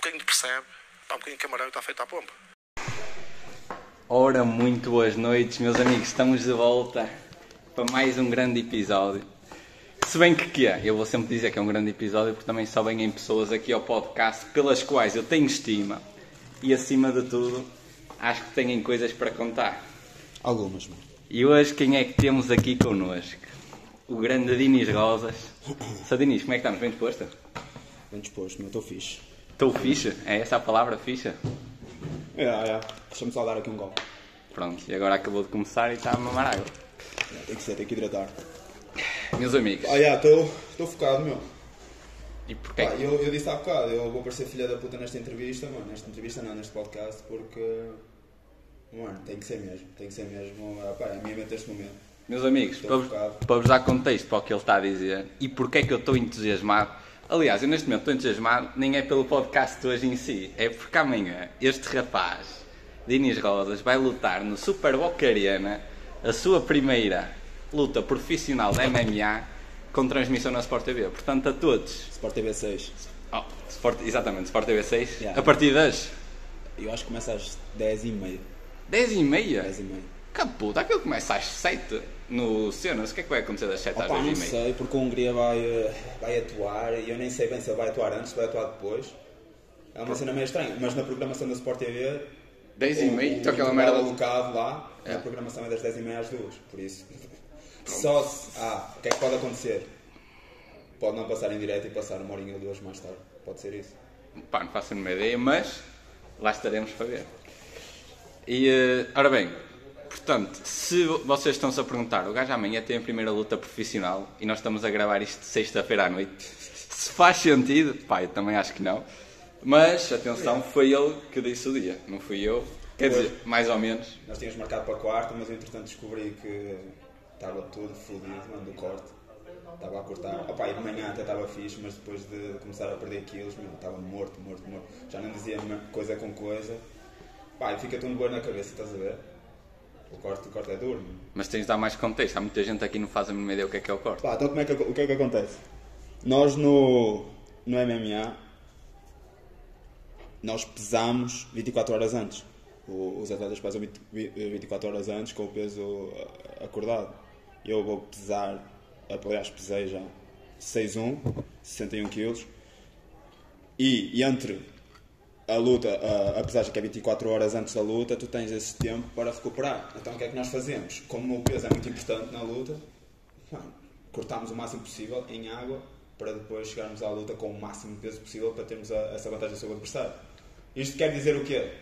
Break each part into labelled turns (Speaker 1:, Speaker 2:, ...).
Speaker 1: bocadinho de percebe, está um bocadinho de camarão e está feito à pomba.
Speaker 2: Ora, muito boas noites, meus amigos. Estamos de volta para mais um grande episódio. Se bem que que é, eu vou sempre dizer que é um grande episódio porque também só vêm pessoas aqui ao podcast pelas quais eu tenho estima e acima de tudo acho que têm coisas para contar.
Speaker 3: Algumas, mano.
Speaker 2: E hoje quem é que temos aqui connosco? O grande Dinis Rosas. Só Dinis, como é que estamos? Bem disposto?
Speaker 3: Bem disposto, meu, estou fixe.
Speaker 2: Estou ficha? É essa a palavra ficha?
Speaker 3: É, é. Deixa-me só dar aqui um gol.
Speaker 2: Pronto, e agora acabou de começar e está a mamar água.
Speaker 3: É, Tem que ser, tem que hidratar.
Speaker 2: Meus amigos,
Speaker 3: Ah, já, estou focado, meu.
Speaker 2: e porquê?
Speaker 3: Eu, eu disse há bocado, eu vou parecer filha da puta nesta entrevista, mano. Nesta entrevista não, neste podcast, porque. Mano, tem que ser mesmo. Tem que ser mesmo. ah, Pá, é a minha mente neste momento.
Speaker 2: Meus amigos, para para vos dar contexto para o que ele está a dizer e porque é que eu estou entusiasmado. Aliás, eu neste momento estou entusiasmado nem é pelo podcast de hoje em si, é porque amanhã este rapaz, Dinis Rosas, vai lutar no Super Boca Arena a sua primeira luta profissional de MMA com transmissão na Sport TV. Portanto, a todos,
Speaker 3: Sport TV 6.
Speaker 2: oh, Sport, exatamente, Sport TV 6,
Speaker 3: Yeah.
Speaker 2: a partir das
Speaker 3: Eu acho que começa às 10h30.
Speaker 2: 10h30.
Speaker 3: 10h30.
Speaker 2: Que puta, aquilo começa às 7 no Cenas. O que é que vai acontecer das 7 às
Speaker 3: Opa, não
Speaker 2: 10h30?
Speaker 3: sei, porque a Hungria vai, eh, vai atuar e eu nem sei bem se ele vai atuar antes, se vai atuar depois. É uma cena meio estranha, mas na programação da Sport TV
Speaker 2: 10 e meia, então aquela merda.
Speaker 3: alocado lá,
Speaker 2: É.
Speaker 3: a programação é das 10h30 às 2 por isso. Só se. Ah, o que é que pode acontecer? Pode não passar em direto e passar uma horinha ou duas mais tarde. Pode ser isso.
Speaker 2: Pá, não faço a nenhuma ideia, mas lá estaremos para ver. E, eh, ora bem, portanto, se vocês estão-se a perguntar, o gajo amanhã tem a primeira luta profissional e nós estamos a gravar isto sexta-feira à noite, se faz sentido, pá, eu também acho que não. Mas, atenção, foi ele que disse o dia, não fui eu. Quer dizer, mais ou menos.
Speaker 3: Nós tínhamos marcado para a quarta, mas eu entretanto descobri que estava tudo fodido, mano, do corte. Estava a cortar. Opa, e de manhã até estava fixe, mas depois de começar a perder quilos, meu, estava morto, morto, morto. Já não dizia coisa com coisa. Pá, e fica tudo boa na cabeça, estás a ver? O corte, o corte é duro, mano.
Speaker 2: Mas tens de dar mais contexto. Há muita gente aqui que não faz a mínima ideia o que é que é o corte.
Speaker 3: Pá, então como é que, o que é que acontece? Nós no, no MMA, nós pesamos 24 horas antes. O- os atletas pesam 20 vi- 24 horas antes com o peso ah, acordado. Eu vou pesar, aliás pesei já 6'1", 61 kg. E, e entre a luta, a, a pesagem que é 24 horas antes da luta, tu tens esse tempo para recuperar. Então o que é que nós fazemos? Como o peso é muito importante na luta, Mano, cortámos o máximo possível em água para depois chegarmos à luta com o máximo de peso possível para termos a- essa vantagem sobre o adversário. Isto quer dizer o quê?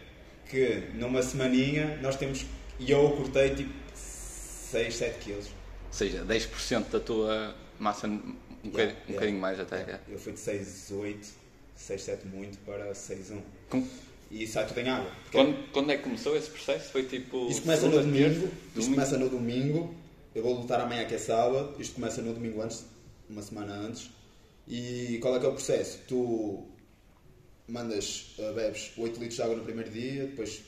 Speaker 3: Que numa semaninha nós temos. E eu cortei tipo 6, 7 quilos.
Speaker 2: Ou seja, 10% da tua massa, um, bocadinho, um bocadinho mais até. é.
Speaker 3: Eu fui de 6, 8, 6, 7 muito para 6, 1.
Speaker 2: Com-
Speaker 3: E sai tudo em água.
Speaker 2: Quando, quando é que começou esse processo? Foi tipo.
Speaker 3: Isto começa no domingo.
Speaker 2: terça?
Speaker 3: Isto começa no domingo. Eu vou lutar amanhã que é sábado. Isto começa no domingo antes, uma semana antes. E qual é que é o processo? Tu mandas, uh, bebes 8 litros de água no primeiro dia, depois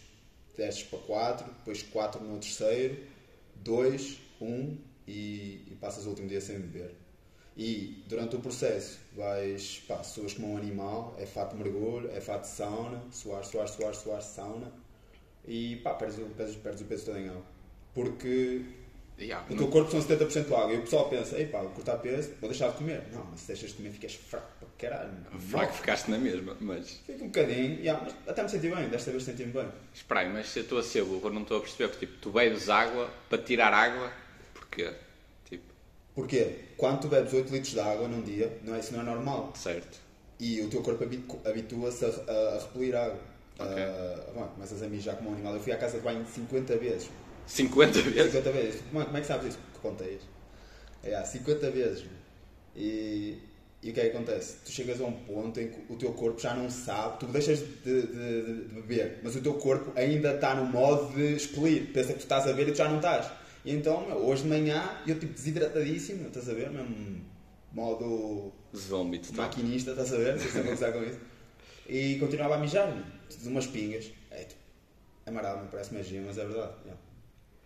Speaker 3: desces para 4, depois 4 no terceiro, 2, 1 e, e passas o último dia sem beber. E durante o processo vais, pá, suas como um animal, é fato de mergulho, é fato de sauna, suar, suar, suar, suar, sauna e pá, perdes o, perdes, perdes o peso todo em água. Porque
Speaker 2: Yeah,
Speaker 3: o
Speaker 2: não-
Speaker 3: teu corpo são 70% água e o pessoal pensa, ei pá, vou cortar peso, vou deixar de comer. Não, mas se deixas de comer ficas fraco para caralho.
Speaker 2: Fraco ficaste na mesma, mas.
Speaker 3: Fica um bocadinho, yeah, mas até me senti bem, desta vez senti-me bem.
Speaker 2: Espera aí, mas se eu estou a ser burro, não estou a perceber. Porque, tipo, tu bebes água para tirar água, porquê?
Speaker 3: Porquê? Quando tu bebes 8 litros de água num dia, não é, isso não é normal.
Speaker 2: certo.
Speaker 3: E o teu corpo habitu- habitua-se a, a, a repelir água.
Speaker 2: Ok.
Speaker 3: Ah, bom, começas a mijar como um animal. Eu fui à casa de banho 50 vezes.
Speaker 2: 50 vezes?
Speaker 3: 50 vezes. Mano, como é que sabes isso? Que contei É, há 50 vezes. E, e o que é que acontece? Tu chegas a um ponto em que o teu corpo já não sabe, tu deixas de, de- de- de beber, mas o teu corpo ainda está no modo de expelir. Pensa que tu estás a ver e tu já não estás. E então, meu, hoje de manhã, eu tipo desidratadíssimo, estás a ver? Mesmo modo
Speaker 2: Vómito. tá?
Speaker 3: maquinista, estás a ver? Não sei se com isso. E continuava a mijar, de umas pingas. É, tipo, é marado, parece magia, mas é verdade. yeah.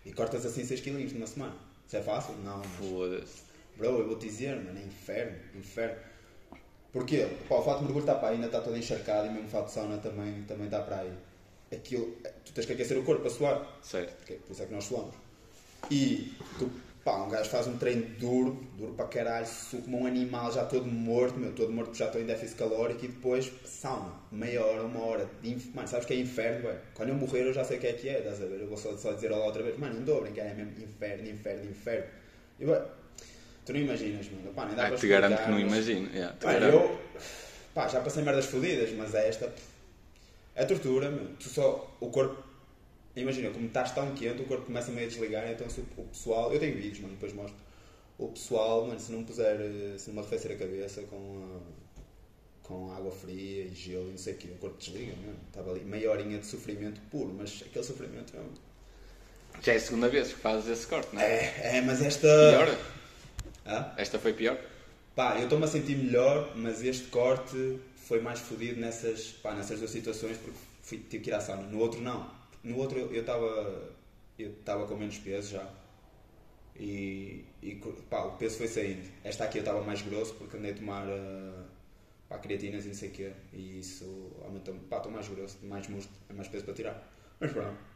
Speaker 3: E cortas assim 6 kg numa semana. Isso é fácil? Não. mas-
Speaker 2: Foda-se.
Speaker 3: Bro, eu vou te dizer, mano, é inferno, inferno. Porquê? Pá, o fato de mergulho está para aí, ainda está todo encharcado e mesmo o fato de sauna também, também está para aí. Aquilo, tu tens que aquecer o corpo para suar.
Speaker 2: Certo.
Speaker 3: Ok, Por isso é que nós suamos. E tu, pá, um gajo faz um treino duro, duro para caralho, suco como um animal já todo morto, meu, todo morto já estou em déficit calórico e depois sauna, meia hora, uma hora. Mano, sabes que é inferno, velho? Quando eu morrer eu já sei o que é que é, estás a ver? Eu vou só, só dizer olá outra vez, mano, não a brincar, é mesmo inferno, inferno, inferno. E, velho, tu não imaginas, mano, pá, nem dá
Speaker 2: Ah,
Speaker 3: para
Speaker 2: te garanto
Speaker 3: explicar,
Speaker 2: que não
Speaker 3: mas-
Speaker 2: imagino. Yeah,
Speaker 3: Mano,
Speaker 2: garanto.
Speaker 3: eu pá, já passei merdas fodidas, mas esta é tortura, meu. Tu só, o corpo, imagina, como estás tão quente, o corpo começa meio a desligar, então se o, pessoal, eu tenho vídeos, mano, depois mostro. O pessoal, mano, se não puser, eh, se não me arrefecer a cabeça com, ah, com água fria e gelo e não sei o quê, o corpo desliga, meu. Estava ali meia horinha de sofrimento puro, mas aquele sofrimento é.
Speaker 2: Já é a segunda vez que fazes esse corte, não é?
Speaker 3: É, é mas esta.
Speaker 2: Pior? Esta foi pior?
Speaker 3: Pá, eu estou-me a sentir melhor, mas este corte foi mais fodido nessas, pá, nessas duas situações porque fui, tive que ir à sauna. No outro não. No outro eu estava eu estava com menos peso já. E, e pá, o peso foi saindo. Esta aqui eu estava mais grosso porque andei a tomar uh, pá, creatinas e não sei o quê. E isso aumentou-me. Pá, estou mais grosso, mais músculo, é mais peso para tirar. Mas pronto.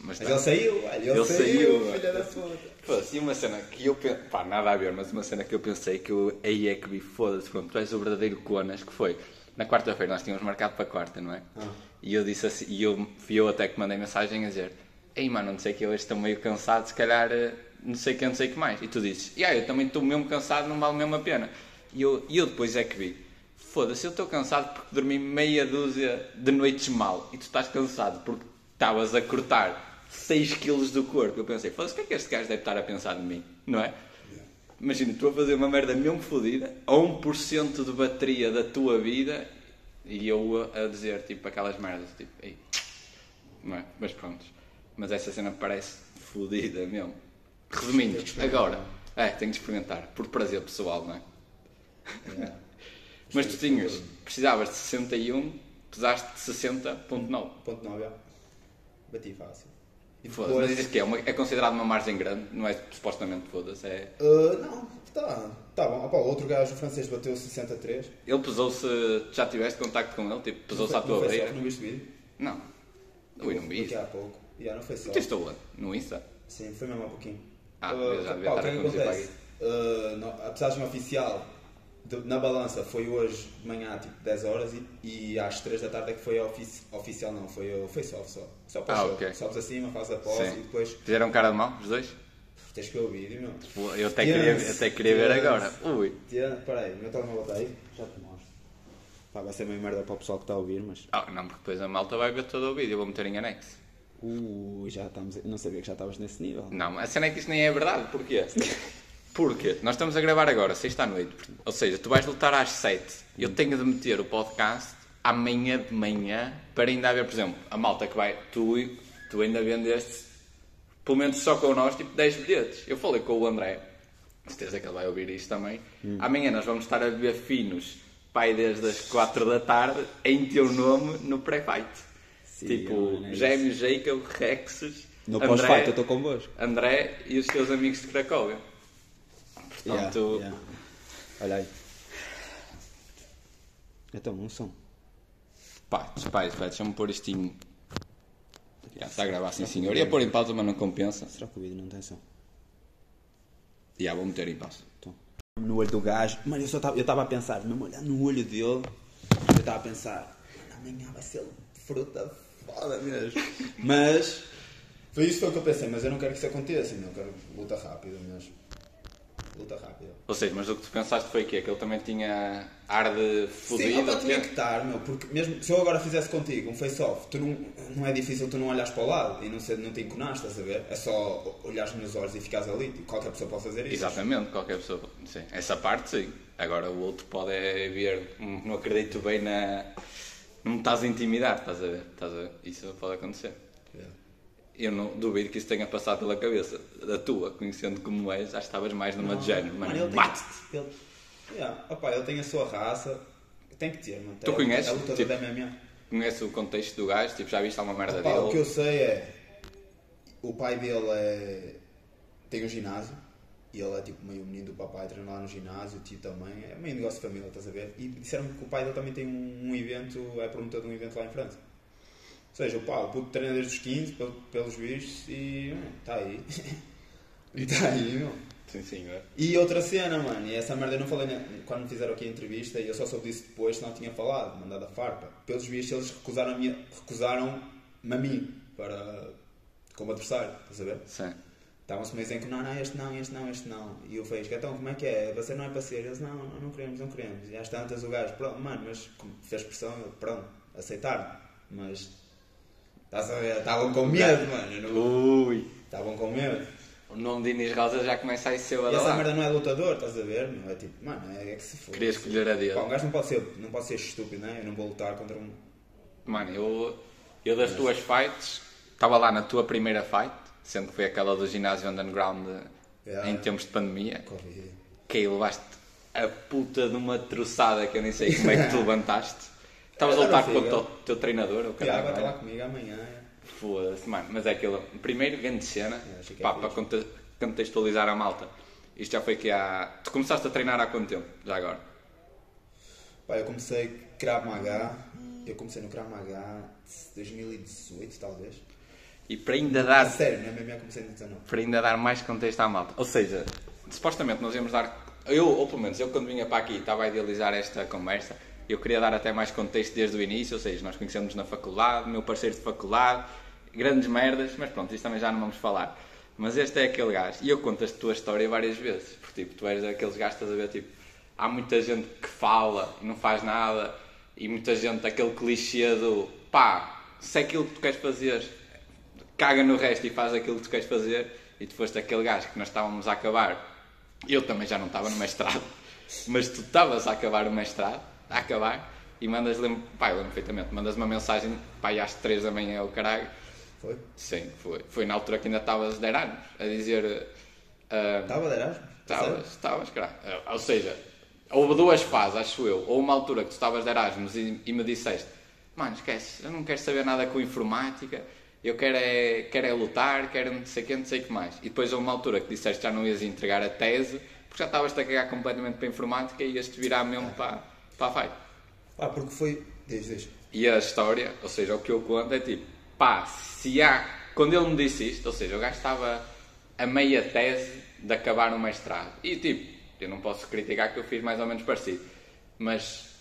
Speaker 2: Mas,
Speaker 3: Mas
Speaker 2: tá.
Speaker 3: ele saiu, olha, ele,
Speaker 2: Ele
Speaker 3: saiu,
Speaker 2: saiu,
Speaker 3: filha da puta.
Speaker 2: Foda-se, e uma cena que eu pensei, pá, nada a ver, mas uma cena que eu pensei que eu aí é que vi, foda-se, pronto, tu és o verdadeiro Conas, que foi, na quarta-feira nós tínhamos marcado para quarta, não é?
Speaker 3: Ah.
Speaker 2: E eu disse assim, e eu, eu até que mandei mensagem a dizer, ei mano, não sei que hoje estou meio cansado, se calhar eh, não sei que, não sei que mais. E tu dizes, e yeah, eu também estou mesmo cansado, não vale mesmo a pena. E eu, e eu depois é que vi, foda-se, eu estou cansado porque dormi meia dúzia de noites mal, e tu estás cansado porque estavas a cortar 6 quilos do corpo. Eu pensei, foda-se, o que é que este gajo deve estar a pensar de mim, não é? Imagina, tu a fazer uma merda mesmo fodida, a 1% de bateria da tua vida, e eu a, a dizer, tipo, aquelas merdas, tipo, ei, não é? Mas pronto. Mas essa cena parece fodida mesmo. Resumindo, agora, é, tenho de experimentar, por prazer pessoal, não é?
Speaker 3: Yeah.
Speaker 2: Mas tu tinhas, precisavas de 61, pesaste de 60.9.
Speaker 3: Ponto 9, Bati fácil. E
Speaker 2: Foda-se, mas dizes que é, uma, é considerado uma margem grande, não é supostamente foda-se, é...
Speaker 3: Uh, não, tá, tá bom. Opa, outro gajo, francês, bateu 63.
Speaker 2: Ele pesou-se, já tiveste contacto com ele, tipo, pesou-se à
Speaker 3: Não
Speaker 2: tua beira?
Speaker 3: Não viste vídeo?
Speaker 2: Não. Ui, não vi isso.
Speaker 3: há pouco. Yeah, não foi só.
Speaker 2: Meteste onde? No Insta?
Speaker 3: Sim, foi mesmo há pouquinho.
Speaker 2: Ah,
Speaker 3: Uh,
Speaker 2: já devia estar
Speaker 3: é
Speaker 2: a
Speaker 3: que
Speaker 2: para
Speaker 3: acontece? Uh, no- a pesagem oficial na balança foi hoje de manhã, tipo 10 horas, e, e às 3 da tarde é que foi ofici- oficial, não, foi o face-off só. Só para
Speaker 2: Ah,
Speaker 3: o show.
Speaker 2: ok.
Speaker 3: Sobes acima, fazes a pose
Speaker 2: Sim.
Speaker 3: e depois
Speaker 2: Fizeram cara de mal, os dois?
Speaker 3: tens que ver o vídeo, meu.
Speaker 2: Pô, Eu até queria, até queria ver agora. Ui.
Speaker 3: Peraí, o meu telemóvel está aí? Já te mostro. Pá, vai ser meio merda para o pessoal que está a ouvir, mas.
Speaker 2: Ah, não, porque depois a malta vai ver todo o vídeo, eu vou meter em anexo.
Speaker 3: Uh, já estamos. Eu não sabia que já estavas nesse nível.
Speaker 2: Não, a cena é que isso nem é verdade, porquê? Porque nós estamos a gravar agora, sexta à noite, ou seja, tu vais lutar às 7. Eu tenho de meter o podcast amanhã de manhã para ainda haver, por exemplo, a malta que vai. Tu, tu ainda vendeste, pelo menos só com nós, tipo 10 bilhetes. Eu falei com o André, certeza que ele vai ouvir isto também. Amanhã nós vamos estar a ver finos, pai, desde as 4 da tarde, em teu nome no pré-fight. Tipo,
Speaker 3: é.
Speaker 2: Gêmeos, Jacob, Rexes.
Speaker 3: No pós-fight eu estou convosco.
Speaker 2: André e os teus amigos de Cracóvia. Portanto,
Speaker 3: Yeah, yeah. Olha aí. Então, um som.
Speaker 2: pá, pá, pá, deixa-me pôr isto em. Já, está a gravar, sim senhor. Ia pôr em pausa, mas não compensa.
Speaker 3: Será que o vídeo não tem som?
Speaker 2: Já, vou meter em pausa.
Speaker 3: Então. No olho do gajo. Mano, eu só estava a pensar, mesmo olhando no olho dele, eu estava a pensar, amanhã vai ser fruta foda mesmo. mas. Foi isso que eu pensei, mas eu não quero que isso aconteça, não. Eu quero luta rápida mesmo. Luta rápida.
Speaker 2: Ou seja, mas o que tu pensaste foi o quê? Que ele também tinha ar de
Speaker 3: Sim,
Speaker 2: fodido?
Speaker 3: opa,
Speaker 2: ou
Speaker 3: tinha que estar, meu, porque mesmo se eu agora fizesse contigo um face-off, tu não, não é difícil tu não olhares para o lado e não, ser, não te enconares, estás a ver? É só olhares nos olhos e ficares ali, e qualquer pessoa pode fazer isso.
Speaker 2: Exatamente, qualquer pessoa. Sim. Essa parte, sim. Agora o outro pode é ver, "Hum, não acredito bem na. Não me estás a intimidar, estás a ver? Estás a ver? Isso pode acontecer.
Speaker 3: Yeah.
Speaker 2: Eu não duvido que isso tenha passado pela cabeça da tua, conhecendo como és, já estavas mais numa de género,
Speaker 3: Mano,
Speaker 2: mano,
Speaker 3: ele tem-
Speaker 2: bate-te!
Speaker 3: Ele, yeah, opa, ele tem a sua raça, tem que ter, mano.
Speaker 2: Tu
Speaker 3: é,
Speaker 2: conheces?
Speaker 3: É lutador
Speaker 2: Tipo,
Speaker 3: da MMA.
Speaker 2: Conhece o contexto do gajo, tipo, já viste alguma merda
Speaker 3: Opa, o que
Speaker 2: dele?
Speaker 3: eu sei é. O pai dele é. tem um ginásio E ele é tipo meio menino do papai, treina lá no ginásio, o tio também. É meio negócio de família, estás a ver? E disseram que o pai dele também tem um, um evento, é promotor de um evento lá em França. Ou seja, o pá, o puto treina desde os 15, pel- pelos vistos, e está aí. Está aí, meu.
Speaker 2: Sim, sim, é.
Speaker 3: E outra cena, mano, e essa merda eu não falei quando me fizeram aqui a entrevista e eu só soube disso depois, senão tinha falado, mandado a farpa. Pelos vistos eles recusaram-me recusaram-me a mim para, como adversário, estás a ver?
Speaker 2: Sim.
Speaker 3: Estavam-se meio dizendo que não, não, este não, este não, este não. E eu falei, então como é que é? Você não é para ser? Eles, não, não, não queremos, não queremos. E às tantas o gajo, pronto, mano, mas como fez pressão, pronto, aceitaram. Mas, estás a ver, estavam com medo, mano. não-
Speaker 2: Ui.
Speaker 3: Estavam com medo.
Speaker 2: O nome de Inês Rosa já começa a ser
Speaker 3: E essa merda não é lutador, estás a ver? Meu? É tipo, mano, é, é que se for.
Speaker 2: Queria escolher a dele.
Speaker 3: Pá, um gajo não pode ser, não pode ser estúpido, né? Eu não vou lutar contra um.
Speaker 2: Mano, eu, eu das tuas fights, estava lá na tua primeira fight, sendo que foi aquela do ginásio underground
Speaker 3: Yeah.
Speaker 2: em tempos de pandemia,
Speaker 3: Covid.
Speaker 2: que aí levaste a puta de uma troçada que eu nem sei como é que tu levantaste. Estavas a lutar contra o teu treinador, o
Speaker 3: vai
Speaker 2: é?
Speaker 3: lá comigo amanhã. é.
Speaker 2: Foda-se, mano. Mas é aquilo. Primeiro, grande cena.
Speaker 3: É,
Speaker 2: pá, para conte- contextualizar a malta. Isto já foi que há. Tu começaste a treinar há quanto tempo? Já agora?
Speaker 3: Pá, eu comecei Krav Maga, eu comecei no Krav Maga de 2018, talvez.
Speaker 2: E para ainda dar.
Speaker 3: sério, não é mesmo? Eu comecei em 19.
Speaker 2: Para ainda dar mais contexto à malta. Ou seja, supostamente nós íamos dar. Eu, ou pelo menos eu, quando vinha para aqui, estava a idealizar esta conversa. Eu queria dar até mais contexto desde o início. Ou seja, nós conhecemos na faculdade, meu parceiro de faculdade, grandes merdas, mas pronto, isso também já não vamos falar. Mas este é aquele gajo. E eu conto a tua história várias vezes. Porque tipo, tu és aqueles gajos, estás a ver, tipo, há muita gente que fala e não faz nada. E muita gente, aquele clichê do pá, se é aquilo que tu queres fazer, caga no resto e faz aquilo que tu queres fazer. E tu foste aquele gajo que nós estávamos a acabar. Eu também já não estava no mestrado, mas tu estavas a acabar o mestrado, a acabar, e mandas, lembro, pá, eu lembro perfeitamente, mandas uma mensagem, pá, e às 3 da manhã, o caralho.
Speaker 3: Foi?
Speaker 2: Sim, foi. Foi na altura que ainda estavas de anos, a dizer. ah,
Speaker 3: Estava de Erasmus?
Speaker 2: Estavas, estavas, caralho. Ah, Ou seja, houve duas fases, acho eu. Ou uma altura que tu estavas de Erasmus e, e me disseste: Mano, esquece, eu não quero saber nada com informática, eu quero é, quero é lutar, quero não sei o que, não sei o que mais. E depois houve uma altura que disseste que já não ias entregar a tese, porque já estavas-te a cagar completamente para a informática e ias-te virar mesmo para, a fight.
Speaker 3: Pá, porque foi. Diz, diz.
Speaker 2: E a história, ou seja, o que eu conto é tipo, pá, se há. Quando ele me disse isto, ou seja, o gajo estava a meia tese de acabar o mestrado. E tipo, eu não posso criticar que eu fiz mais ou menos parecido. Mas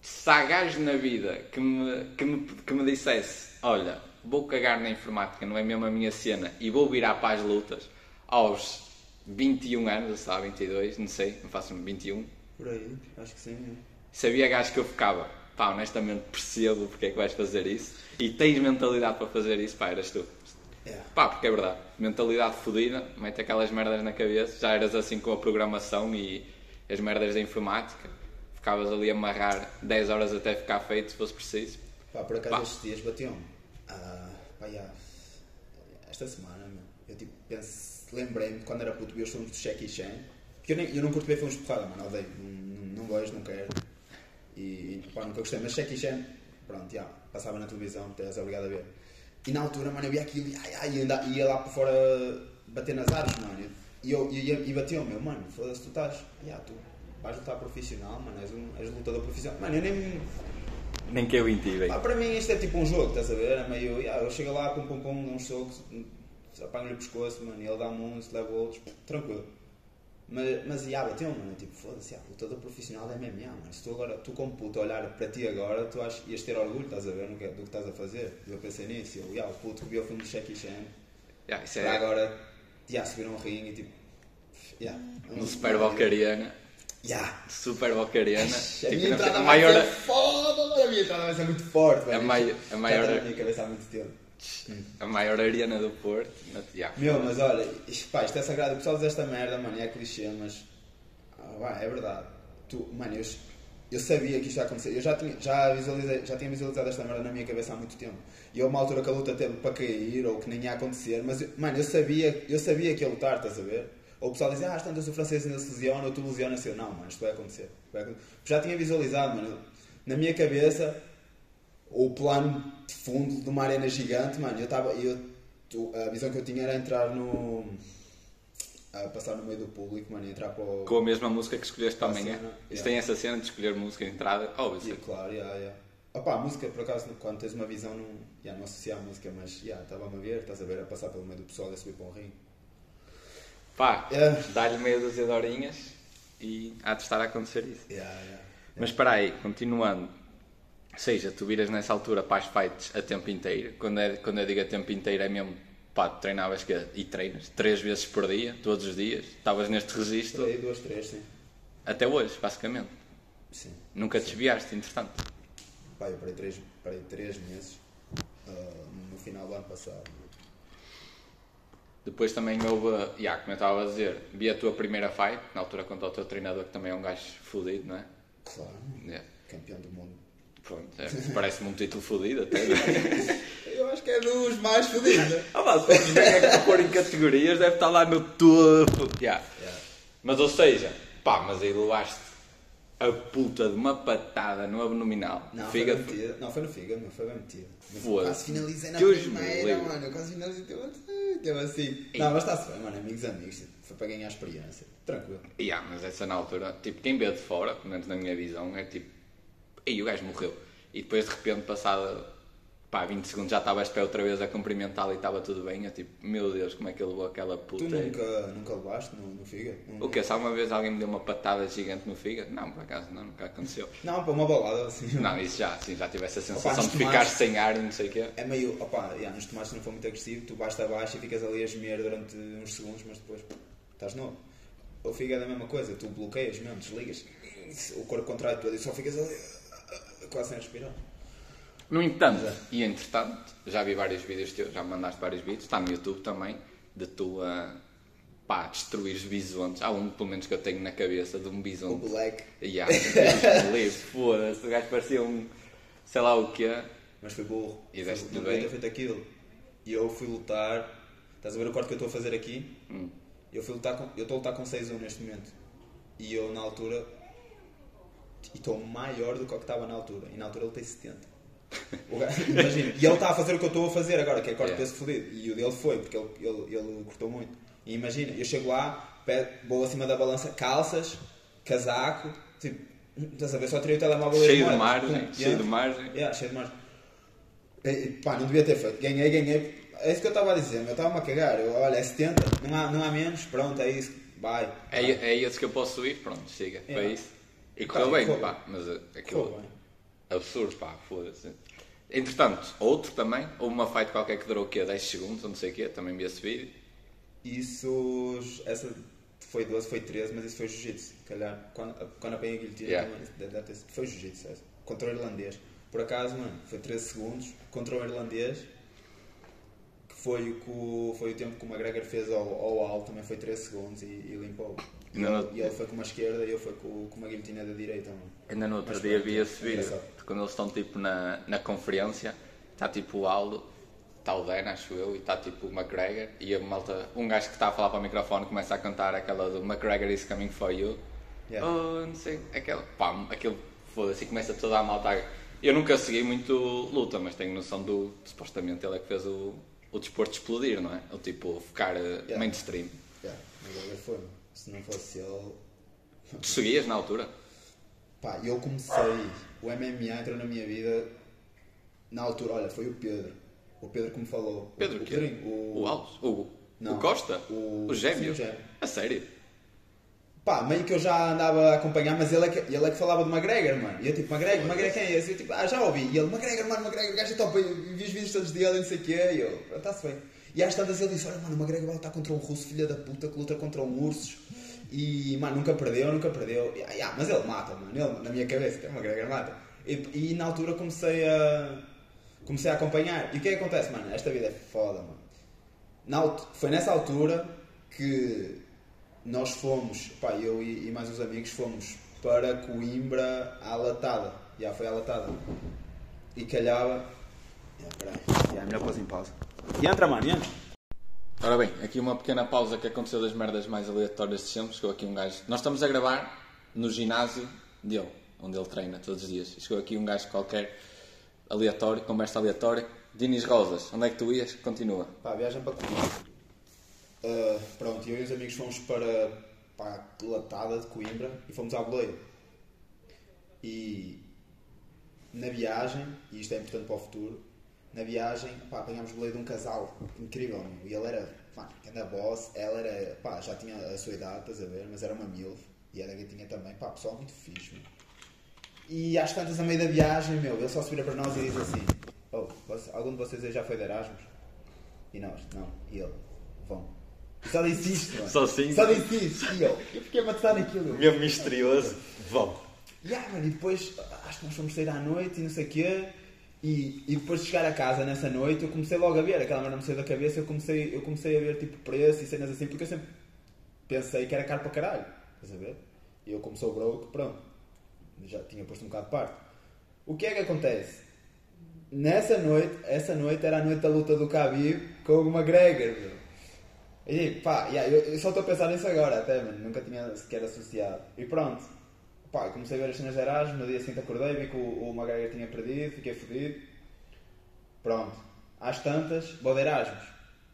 Speaker 2: se há gajo na vida que me, que me, que me dissesse, olha, vou cagar na informática, não é mesmo a minha cena, e vou virar para as lutas aos 21 anos, sei lá, 22, não sei, não faço 21,
Speaker 3: Por aí, acho que sim. É.
Speaker 2: Sabia gajo que eu ficava, pá, honestamente percebo porque é que vais fazer isso e tens mentalidade para fazer isso, pá, eras tu.
Speaker 3: Yeah.
Speaker 2: Pá, porque é verdade, mentalidade fodida, mete aquelas merdas na cabeça, já eras assim com a programação e as merdas da informática, ficavas ali a amarrar 10 horas até ficar feito se fosse preciso.
Speaker 3: Pá, por acaso
Speaker 2: Pá.
Speaker 3: estes dias bateu-me. Ah, pá, já. Esta semana, meu. Eu tipo, penso, lembrei-me quando era puto vi os filmes do Jackie Chan. Porque eu, nem, eu não curto ver filmes de porrada, mano. Odeio. Não, não, não vejo, não quero. E, e pá, nunca gostei. Mas Jackie Chan, pronto, já. Passava na televisão, tu és obrigado a ver. E na altura, mano, eu via aquilo e ai, ai, ia, lá por fora bater nas árvores, mano. E, eu, e, e bateu-me, eu, mano, foda-se, tu estás. Já, tu vais lutar profissional, mano. És, um, és lutador profissional. Mano, eu nem.
Speaker 2: Nem que eu em ti,
Speaker 3: Pá, para mim isto é tipo um jogo, estás a ver? É meio, yeah, eu chego lá, pum pum pum, dou uns socos, apanho-lhe o pescoço, mano, e ele dá-me uns, leva outros, tranquilo. Mas, mas yeah, bateu, mano, tipo, foda-se, yeah, lutador profissional é MMA, mano. Se tu agora, tu como puto, olhar para ti agora, tu achas, ias ter orgulho, estás a ver, no que- do que estás a fazer. Eu pensei nisso, eu, yeah, o puto que viu o filme de Jackie Chan,
Speaker 2: Yeah, isso é
Speaker 3: agora, yeah, subir a um ringue e tipo, yeah.
Speaker 2: no Super Bowl Ariana,
Speaker 3: Yeah.
Speaker 2: Super Bowl Ariana,
Speaker 3: A minha
Speaker 2: tipo,
Speaker 3: entrada
Speaker 2: a
Speaker 3: vai
Speaker 2: maior,
Speaker 3: ser foda, a minha entrada vai ser muito forte, velho.
Speaker 2: A mai- a maior-
Speaker 3: Já está na minha cabeça há muito tempo.
Speaker 2: A maior arena do Porto, na- yeah.
Speaker 3: Meu, mas olha, pá, isto é sagrado. O pessoal diz esta merda, mano, é clichê, mas. Ah, é verdade. Tu, mano, eu, eu sabia que isto ia acontecer. Eu já tinha, já, visualizei, já tinha visualizado esta merda na minha cabeça há muito tempo. E houve uma altura que a luta teve para cair ou que nem ia acontecer, mas, mano, eu sabia, eu sabia que ia lutar, estás a ver? Ou o pessoal diz, ah, às tantas o francês ainda se lesiona ou tu lesionas-se. Eu, não, mano, isto vai acontecer. Vai acontecer. Já tinha visualizado, mano. Na minha cabeça, o plano de fundo de uma arena gigante, mano, eu estava. Eu, tu- a visão que eu tinha era entrar no. a passar no meio do público, mano, e entrar para o.
Speaker 2: Com a mesma música que escolheste
Speaker 3: A
Speaker 2: amanhã.
Speaker 3: cena,
Speaker 2: Isso
Speaker 3: yeah.
Speaker 2: tem essa cena de escolher música de entrada. Oh, isso é-
Speaker 3: claro, yeah, yeah. Opa, a música, por acaso, quando tens uma visão, não, yeah, não associa a música, mas yeah, estava-me a ver, estás a ver, a passar pelo meio do pessoal e a subir para um ringue.
Speaker 2: Pá,
Speaker 3: Yeah.
Speaker 2: dá-lhe meia dúzia de horinhas e há de estar a acontecer isso.
Speaker 3: Yeah, yeah.
Speaker 2: Mas espera aí, continuando. Seja, tu viras nessa altura para as fights a tempo inteiro. Quando, é, quando eu digo a tempo inteiro é mesmo, pá, treinavas que, e treinas três vezes por dia, todos os dias. Estavas neste registro
Speaker 3: aí, duas, três, sim.
Speaker 2: até hoje, basicamente.
Speaker 3: Sim.
Speaker 2: Nunca te desviaste, entretanto.
Speaker 3: Pá, eu parei três, parei três meses ah, no final do ano passado.
Speaker 2: Depois também houve, já, como eu estava a dizer, vi a tua primeira fight, na altura contra o teu treinador, que também é um gajo fodido, não é?
Speaker 3: Claro,
Speaker 2: É.
Speaker 3: campeão do mundo.
Speaker 2: Pronto, é, parece-me um título fodido até. é?
Speaker 3: Eu acho que é dos mais fodidos.
Speaker 2: Ah, pá, se é que pôr em categorias, deve estar lá no topo. Já.
Speaker 3: Yeah.
Speaker 2: Mas ou seja, pá, mas aí levaste a puta de uma patada no abdominal.
Speaker 3: Não,
Speaker 2: fígado.
Speaker 3: foi metida. Não, foi no fígado, não foi bem metido. Mas
Speaker 2: Foda-se.
Speaker 3: Quase finalizei na
Speaker 2: Deus me
Speaker 3: primeira, mano. Eu quase finalizei. Teve teve assim. Não, mas está-se bem, mano. Amigos, amigos. Foi para ganhar experiência. Tranquilo.
Speaker 2: Ya, mas essa na altura, tipo, quem vê de fora, pelo menos na minha visão, é tipo, ei, o gajo morreu. E depois de repente, passado pá, 20 segundos, já estavas de pé outra vez a cumprimentá-lo e estava tudo bem. Eu tipo, meu Deus, como é que ele levou aquela puta.
Speaker 3: Tu nunca, nunca levaste no, no fígado? Não-
Speaker 2: O que? Se alguma vez alguém me deu uma patada gigante no fígado? Não, por acaso não, nunca aconteceu.
Speaker 3: Não, para uma balada assim.
Speaker 2: Não, isso já, sim, já tivesse a sensação
Speaker 3: nos
Speaker 2: de ficar
Speaker 3: tomates-
Speaker 2: sem ar e não sei o quê.
Speaker 3: É meio, opa, yeah, nos tomates não for muito agressivo, tu vais abaixo e ficas ali a gemer durante uns segundos, mas depois estás novo. O fígado é a mesma coisa, tu bloqueias mesmo, desligas, o corpo contrai todo e só ficas ali quase sem respirar.
Speaker 2: No entanto, e entretanto, já vi vários vídeos teus, já me mandaste vários vídeos, está no YouTube também, de tu a pá, destruires bisontes. Há um, pelo menos, que eu tenho na cabeça de um
Speaker 3: O
Speaker 2: bisonte.
Speaker 3: black,
Speaker 2: E Deus me livre, foda-se, o gajo parecia um, sei lá o quê.
Speaker 3: mas foi burro.
Speaker 2: E deste
Speaker 3: não
Speaker 2: bem?
Speaker 3: devia ter feito aquilo. E eu fui lutar, estás a ver o corte que eu estou a fazer aqui?
Speaker 2: Hum.
Speaker 3: Eu fui lutar com, eu estou a lutar com 6-1 neste momento. E eu na altura, e estou maior do que o que estava na altura. E na altura ele tem 70. O gajo- Imagina, e ele está a fazer o que eu estou a fazer agora, que é corte
Speaker 2: Yeah.
Speaker 3: peso fodido. E o dele foi, porque ele, ele, ele cortou muito. E imagina, eu chego lá, vou acima da balança, calças, casaco, tipo, estás a ver, só tirei o telemóvel
Speaker 2: Cheio de margem, cheio de margem.
Speaker 3: Yeah, cheio de margem. E, pá, não devia ter feito. Ganhei, ganhei. É isso que eu estava a dizer, meu. Estava-me a cagar. Eu, olha, é 70, não há, não há menos, pronto, é isso. Vai.
Speaker 2: É, é esse que eu posso ir, pronto, chega, foi
Speaker 3: Yeah.
Speaker 2: isso. E correu bem, pá, mas aquilo, absurdo, pá, foda-se. Entretanto, outro também, houve uma fight qualquer que durou o quê? 10 segundos, ou não sei o quê, também vi esse vídeo.
Speaker 3: Isso. Essa foi 12, foi 13, mas isso foi jiu-jitsu. Calhar, quando, quando apanhei a guilhotina,
Speaker 2: Yeah.
Speaker 3: também, foi jiu-jitsu. essa. Contra o irlandês. Por acaso, mano, foi 13 segundos. Contra o irlandês, que foi o, que foi o tempo que o McGregor fez ao, ao Al, também foi 13 segundos e, e limpou. E, ele, e ele foi com uma esquerda e eu fui com, uma guilhotina da direita, mano.
Speaker 2: Ainda no outro
Speaker 3: Mas
Speaker 2: dia vi esse vídeo, de quando eles estão tipo na, na conferência, está tipo o Aldo, está o Dan, acho eu, e está tipo o McGregor, e a malta, um gajo que está a falar para o microfone começa a cantar aquela do McGregor is coming for you.
Speaker 3: Yeah.
Speaker 2: Oh, não sei, aquela, pá, aquele, foda-se, começa toda a malta. a- Eu nunca segui muito luta, mas tenho noção do, supostamente ele é que fez o, o desporto explodir, não é? O tipo, ficar eh, mainstream.
Speaker 3: Yeah, McGregor foi, mano. Se não fosse ele.
Speaker 2: Tu seguias na altura?
Speaker 3: Pá, eu comecei, o MMA entrou na minha vida na altura, olha, foi o Pedro. O Pedro que me falou.
Speaker 2: Pedro
Speaker 3: o,
Speaker 2: quê?
Speaker 3: O,
Speaker 2: O Alves? O,
Speaker 3: Não.
Speaker 2: o Costa?
Speaker 3: O-
Speaker 2: O Gêmeo?
Speaker 3: sim, o Gêmeo.
Speaker 2: A sério?
Speaker 3: Pá, meio que eu já andava a acompanhar, mas ele é que, ele é que falava do McGregor, mano. E eu tipo, McGregor, McGregor quem é esse? Eu tipo, ah, já ouvi. E ele, McGregor, mano, McGregor, gajo é top. Eu vi os vídeos todos dele e não sei o quê. E eu, está-se bem. E às tantas ele disse, olha, mano, o McGregor lutar contra um russo, filha da puta, que luta contra um urso. E, mano, nunca perdeu, nunca perdeu. E, ah, mas ele mata, mano. Ele, na minha cabeça, o McGregor mata. E, e na altura comecei a... Comecei a acompanhar. E o que é que acontece, mano? Esta vida é foda, mano. Na foi nessa altura que nós fomos, pá, eu e, e mais uns amigos fomos para Coimbra à latada. Já foi à latada. E calhava. Já, peraí. Já, melhor pôs em pausa. E entra, mano, e entra.
Speaker 2: Ora bem, aqui uma pequena pausa que aconteceu das merdas mais aleatórias de sempre. Chegou aqui um gajo. Nós estamos a gravar no ginásio dele, onde ele treina todos os dias. Chegou aqui um gajo qualquer, aleatório, conversa aleatória. Dinis Rosas, onde é que tu ias? Continua.
Speaker 3: Pá, viagem para Coimbra. Uh, pronto, eu e os amigos fomos para, para a Latada de Coimbra e fomos à boleia. E na viagem, e isto é importante para o futuro, na viagem pá, apanhámos boleia de um casal incrível, meu. e ele era, pá, era boss, ela era, pá, já tinha a sua idade, estás a ver, mas era uma milf, e era gatinha também, pá, pessoal muito fixe, meu. E às tantas, a meio da viagem, meu, ele só se vira para nós e diz assim: Oh, você- algum de vocês aí já foi de Erasmus? E nós, não. E ele, vão. E só disse isto, mano.
Speaker 2: Só assim?
Speaker 3: Só disse isto. E eu, eu fiquei a matar naquilo.
Speaker 2: Mesmo misterioso. Vão.
Speaker 3: Yeah, mano, e depois acho que nós fomos sair à noite e não sei o quê. E, e depois de chegar a casa nessa noite eu comecei logo a ver, aquela merda me saiu da cabeça, eu comecei, eu comecei a ver tipo preço e cenas assim, porque eu sempre pensei que era caro para caralho. Estás a ver? E eu como sou broke, pronto. Já tinha posto um bocado de parte. O que é que acontece? Nessa noite, essa noite era a noite da luta do Khabib com o McGregor. E pá, yeah, eu, eu só estou a pensar nisso agora até, mano. Nunca tinha sequer associado. E pronto. Pá, comecei a ver as cenas de Erasmus, no dia seguinte acordei, vi que o, o tinha perdido, fiquei fodido. Pronto. Às tantas, vou de Erasmus.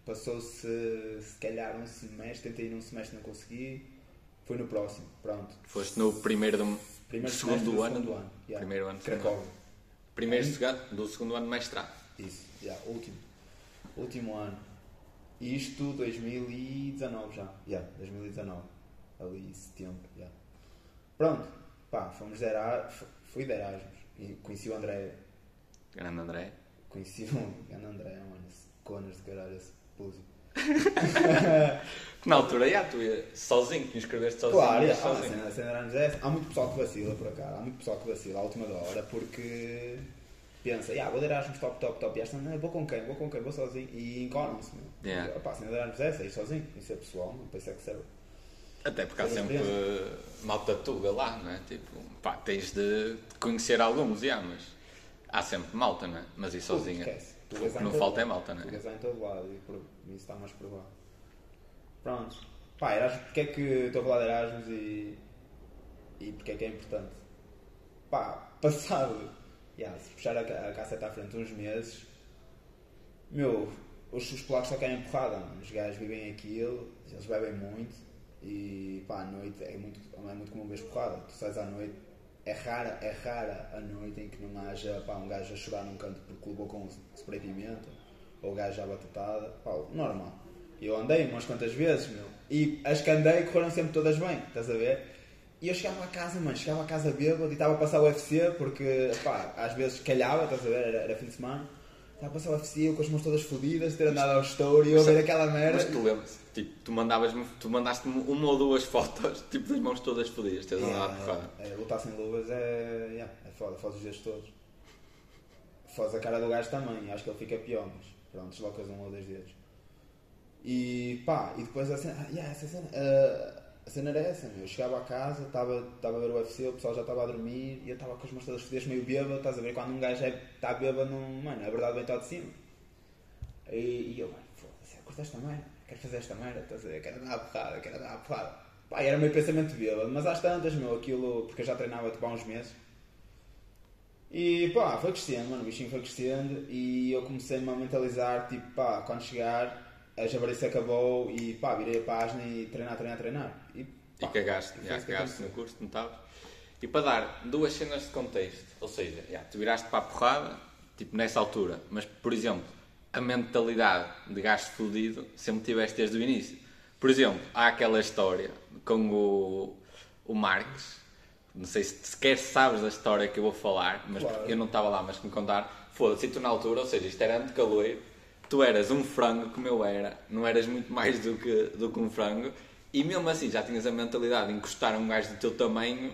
Speaker 3: Passou-se, se calhar, um semestre, tentei ir num semestre, não consegui. Fui no próximo, pronto.
Speaker 2: Foste no primeiro do,
Speaker 3: Primeiro
Speaker 2: do
Speaker 3: semestre
Speaker 2: segundo
Speaker 3: do
Speaker 2: ano.
Speaker 3: segundo ano, yeah.
Speaker 2: Primeiro ano.
Speaker 3: Cracóvia.
Speaker 2: Primeiro segundo, do segundo ano de mestrado.
Speaker 3: Isso, yeah, último. Último ano. Isto 2019 já. Yeah, 2019. Ali setembro. Yeah. Pronto. Pá, fomos de Erasmus. Fui de Erasmus. E conheci o André.
Speaker 2: Grande André.
Speaker 3: Conheci o grande André, mano. Esse Conas de caralho, esse pussy.
Speaker 2: Na altura, já, tu ia sozinho, te inscreveste sozinho.
Speaker 3: Claro, ah, a
Speaker 2: sozinho.
Speaker 3: cena- a cena de Erasmus é essa. Há muito pessoal que vacila por acaso. Há muito pessoal que vacila à última da hora porque pensa, yeah, vou de Erasmus top, top, top. E esta não, vou com quem? Vou com quem? Vou sozinho. E enconam-se, meu.
Speaker 2: Yeah.
Speaker 3: Pá, cena de Erasmus é essa, ir sozinho. Isso é pessoal, não pensa que serve.
Speaker 2: Até porque há sempre malta tuga lá, não é? Tipo, pá, tens de conhecer alguns, já, mas há sempre malta, não é? Mas ir sozinha.
Speaker 3: Esquece.
Speaker 2: O
Speaker 3: Tugas
Speaker 2: que
Speaker 3: há em
Speaker 2: não falta é malta, não é?
Speaker 3: Tugas em todo lado e por- isso está mais provado. Pronto. Pá, Erasmus, porque é que estou a falar de Erasmus e, e porque é que é importante? Pá, passado, yeah, se puxar a, a casseta à frente uns meses, meu, os, os polacos só querem porrada, mano. os gajos vivem aquilo, eles bebem muito e pá, à noite é muito, é muito comum ver porrada. Tu sais à noite, é rara, é rara a noite em que não haja pá, um gajo a chorar num canto porque levou com spray pimenta ou o gajo à batatada, pá, normal. Eu andei umas quantas vezes, meu, e as que andei correram sempre todas bem, estás a ver? E eu chegava a casa, mano, chegava a casa bêbado e estava a passar o UFC porque, pá, às vezes calhava, estás a ver? Era, era fim de semana. Estava a passar o UFC, eu com as mãos todas fodidas, ter andado ao story e eu a ver aquela merda.
Speaker 2: Mas tu lembras, tipo, tu mandavas-me, tu mandaste-me uma ou duas fotos, tipo, das mãos todas fodidas, tens andado a porrada.
Speaker 3: É, lutar sem luvas é, yeah, é foda, foda os dedos todos. Foda a cara do gajo também, acho que ele fica pior, mas pronto, deslocas um ou dois dedos. E pá, e depois a cena, ah, yeah, essa cena, ah, a cena era essa, eu chegava a casa, estava a ver o UFC, o pessoal já estava a dormir e eu estava com as mãos todas fodidas, meio bêbado, estás a ver, quando um gajo está bêbado, não, mano, a verdade vem está de cima. E, e eu, mano, foda-se, curto esta quero fazer esta merda, estás a ver, quero dar a porrada, quero dar a porrada. Pá, era meio pensamento bêbado, mas às tantas, meu, aquilo, porque eu já treinava tipo há uns meses. E pá, foi crescendo, mano, o bichinho foi crescendo e eu comecei-me a mentalizar, tipo, pá, quando chegar, a jabarice acabou e pá, virei a página e treinar, treinar, treinar. E,
Speaker 2: E
Speaker 3: pá,
Speaker 2: cagaste,
Speaker 3: foi
Speaker 2: já cagaste no curso, não estavas? E para dar duas cenas de contexto, ou seja, já, tu viraste para a porrada, tipo nessa altura, mas por exemplo, a mentalidade de gasto fodido sempre tiveste desde o início. Por exemplo, há aquela história com o, o Marques, não sei se sequer sabes da história que eu vou falar, mas
Speaker 3: Claro.
Speaker 2: eu não estava lá, mas que me contar, foda-se, e tu na altura, ou seja, isto era antes de caloeiro, tu eras um frango como eu era, não eras muito mais do que, do que um frango, e mesmo assim já tinhas a mentalidade de encostar um gajo do teu tamanho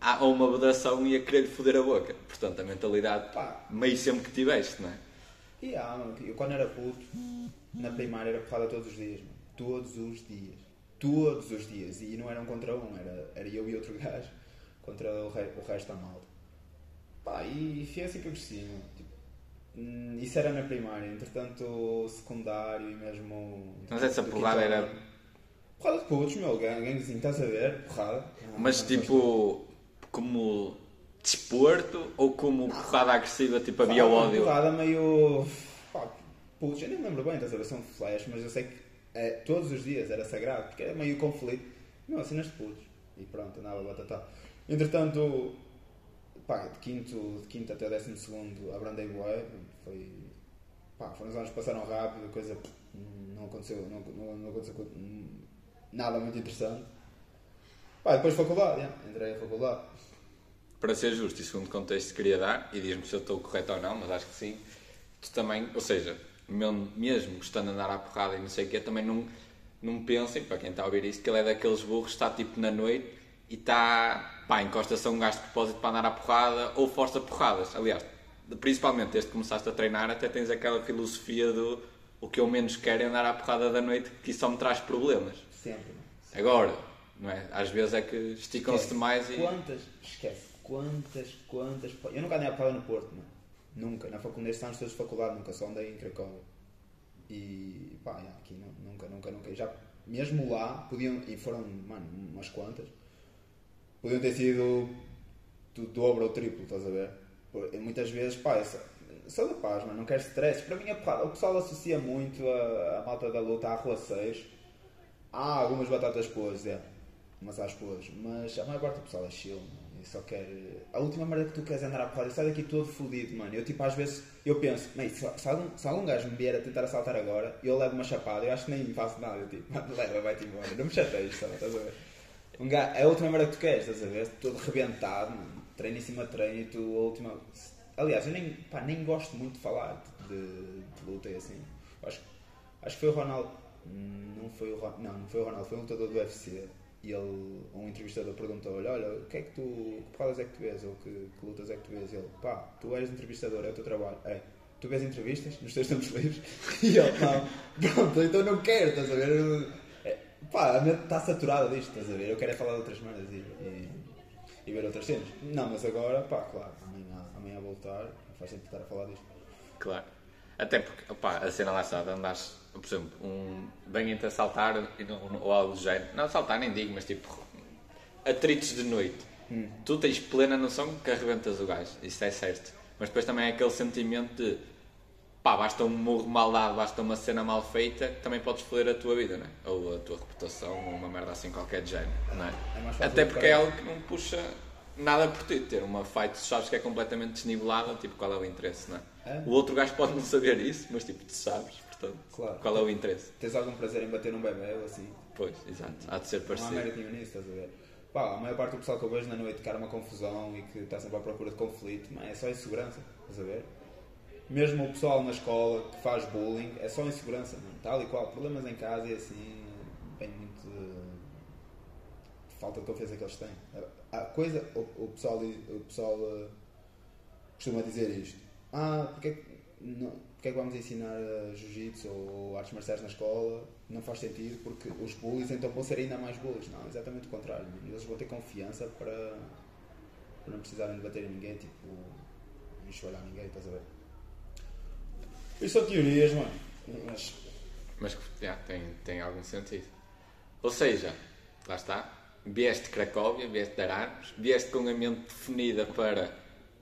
Speaker 2: a, a uma vedação e a querer-lhe foder a boca. Portanto, a mentalidade
Speaker 3: Pá.
Speaker 2: meio sempre que tiveste, não é?
Speaker 3: E ah, mano, eu quando era puto, na primária era porrada todos os dias, mano. Todos os dias. Todos os dias. E não era um contra um, era, era eu e outro gajo contra o, re- o resto da malta. Pá, e foi assim que eu cresci, mano. Hum, isso era na primária, entretanto, secundário e mesmo.
Speaker 2: Mas essa porrada era-.
Speaker 3: Porrada de putos, meu, gang- gangzinho, estás a ver? Porrada.
Speaker 2: Mas
Speaker 3: Ah,
Speaker 2: tipo, como desporto ou como porrada agressiva, tipo havia
Speaker 3: uma
Speaker 2: ódio?
Speaker 3: porrada meio. Pá, putz, eu nem me lembro bem, estás a ver? São flash, mas eu sei que é, todos os dias era sagrado, porque era meio conflito. Não, assim nas putos. E pronto, andava a batatá. Entretanto, pá, de quinto, de quinto até décimo segundo abrandei bué, foi... Pá, foram os anos que passaram rápido, coisa não aconteceu, não, não, não aconteceu co- nada muito interessante. Pá, depois faculdade, yeah, entrei na faculdade.
Speaker 2: Para ser justo e segundo o contexto que queria dar, e diz-me se eu estou correto ou não, mas acho que sim, tu também, ou seja, mesmo, mesmo gostando de andar à porrada e não sei o quê, também não, não pensem, para quem está a ouvir isto, que ele é daqueles burros que está tipo na noite e está, pá, encosta-se a um gajo de propósito para andar à porrada ou força porradas. Aliás, principalmente desde que começaste a treinar, até tens aquela filosofia do o que eu menos quero é andar à porrada da noite, que isso só me traz problemas.
Speaker 3: Sempre. né?
Speaker 2: Agora, não é? Às vezes é que esticam-se demais e.
Speaker 3: Quantas, esquece, quantas, quantas. Eu nunca andei a porrada no Porto, mano. Nunca. Na faculdade, nestes anos todos de faculdade, nunca. Só andei em Cracóvia. E pá, aqui nu- nunca, nunca, nunca. Já, mesmo lá, podiam, e foram, mano, umas quantas, podiam ter sido do dobro ou triplo, estás a ver? Por- e muitas vezes, pá, essa, da paz, mano, não quero stress. Para mim, a porrada, o pessoal associa muito a, a malta da luta a relaceios. Há algumas batatas podres, é. Mas às podres. Mas a maior parte do pessoal é chill, mano. E só quer. A última merda que tu queres é andar à porrada. Sai daqui todo fodido, mano. Eu, tipo, às vezes, eu penso, mate, se, se, algum, se algum gajo me vier a tentar assaltar agora, eu levo uma chapada. Eu acho que nem faço nada. Eu, tipo, leva, vai-te embora. Não me chateias? Estás a ver? Um gajo, é a última merda que tu queres, estás a ver? Todo rebentado, mano. Treino em cima de treino e tu, a última. Aliás, eu nem, pá, nem gosto muito de falar de, de luta e assim. Acho, acho que foi o Ronaldo. Não foi o. Não, não foi o Ronaldo, foi um lutador do UFC. E ele, um entrevistador perguntou-lhe: Olha, o que é que tu. Que porradas é que tu vês? Ou que, que lutas é que tu vês? E ele: Pá, tu és entrevistador, é o teu trabalho. É. Tu vês entrevistas nos teus tempos livres? E ele: Não, pronto, então não quero, estás a ver? Pá, a mente está saturada disto, estás a ver? Eu quero é falar de outras merdas e, e, e ver outras cenas. Não, mas agora, pá, claro, amanhã, amanhã a voltar, faz sentido estar a falar disto.
Speaker 2: Claro. Até porque, opá, a cena lá está, de andares, por exemplo, um, venham-te assaltar e não- ou algo do género. Não assaltar, nem digo, mas tipo, atritos de noite. Tu tens plena noção que arrebentas o gajo, isso é certo. Mas depois também é aquele sentimento de, pá, basta um murro mal dado, basta uma cena mal feita, também podes foder a tua vida, não é? Ou a tua reputação, ou uma merda assim qualquer de género, não é?
Speaker 3: É
Speaker 2: Até porque é algo que não puxa nada por ti. Ter uma fight, sabes que é completamente desnivelada, tipo, qual é o interesse, não é?
Speaker 3: É.
Speaker 2: O outro gajo pode não saber isso, mas tipo, tu sabes, portanto,
Speaker 3: Claro.
Speaker 2: qual é o interesse?
Speaker 3: Tens algum prazer em bater num bebê ou assim?
Speaker 2: Pois, exato, há de ser
Speaker 3: Não há
Speaker 2: parecido.
Speaker 3: mérito nenhum nisso, estás a ver? Pá, a maior parte do pessoal que eu vejo na noite que há uma confusão e que está sempre à procura de conflito, mas é só insegurança, estás a ver? Mesmo o pessoal na escola que faz bullying, é só insegurança, mano. tal e qual. Problemas em casa e assim, bem muito de, falta de confiança que eles têm. A coisa, o, o pessoal, o pessoal eh, costuma dizer isto. Ah, porque é que, não, porque é vamos ensinar eh, jiu-jitsu ou artes marciais na escola? Não faz sentido porque os bullies então vão ser ainda mais bullies. Não, exatamente o contrário. Eles vão ter confiança para, para não precisarem de bater em ninguém, tipo, enxovalhar ninguém, estás a ver? Isto são teorias, mano. Mas
Speaker 2: Mas já, tem, tem algum sentido. Ou seja, lá está, vieste de Cracóvia, vieste de Aranos, vieste com a mente definida para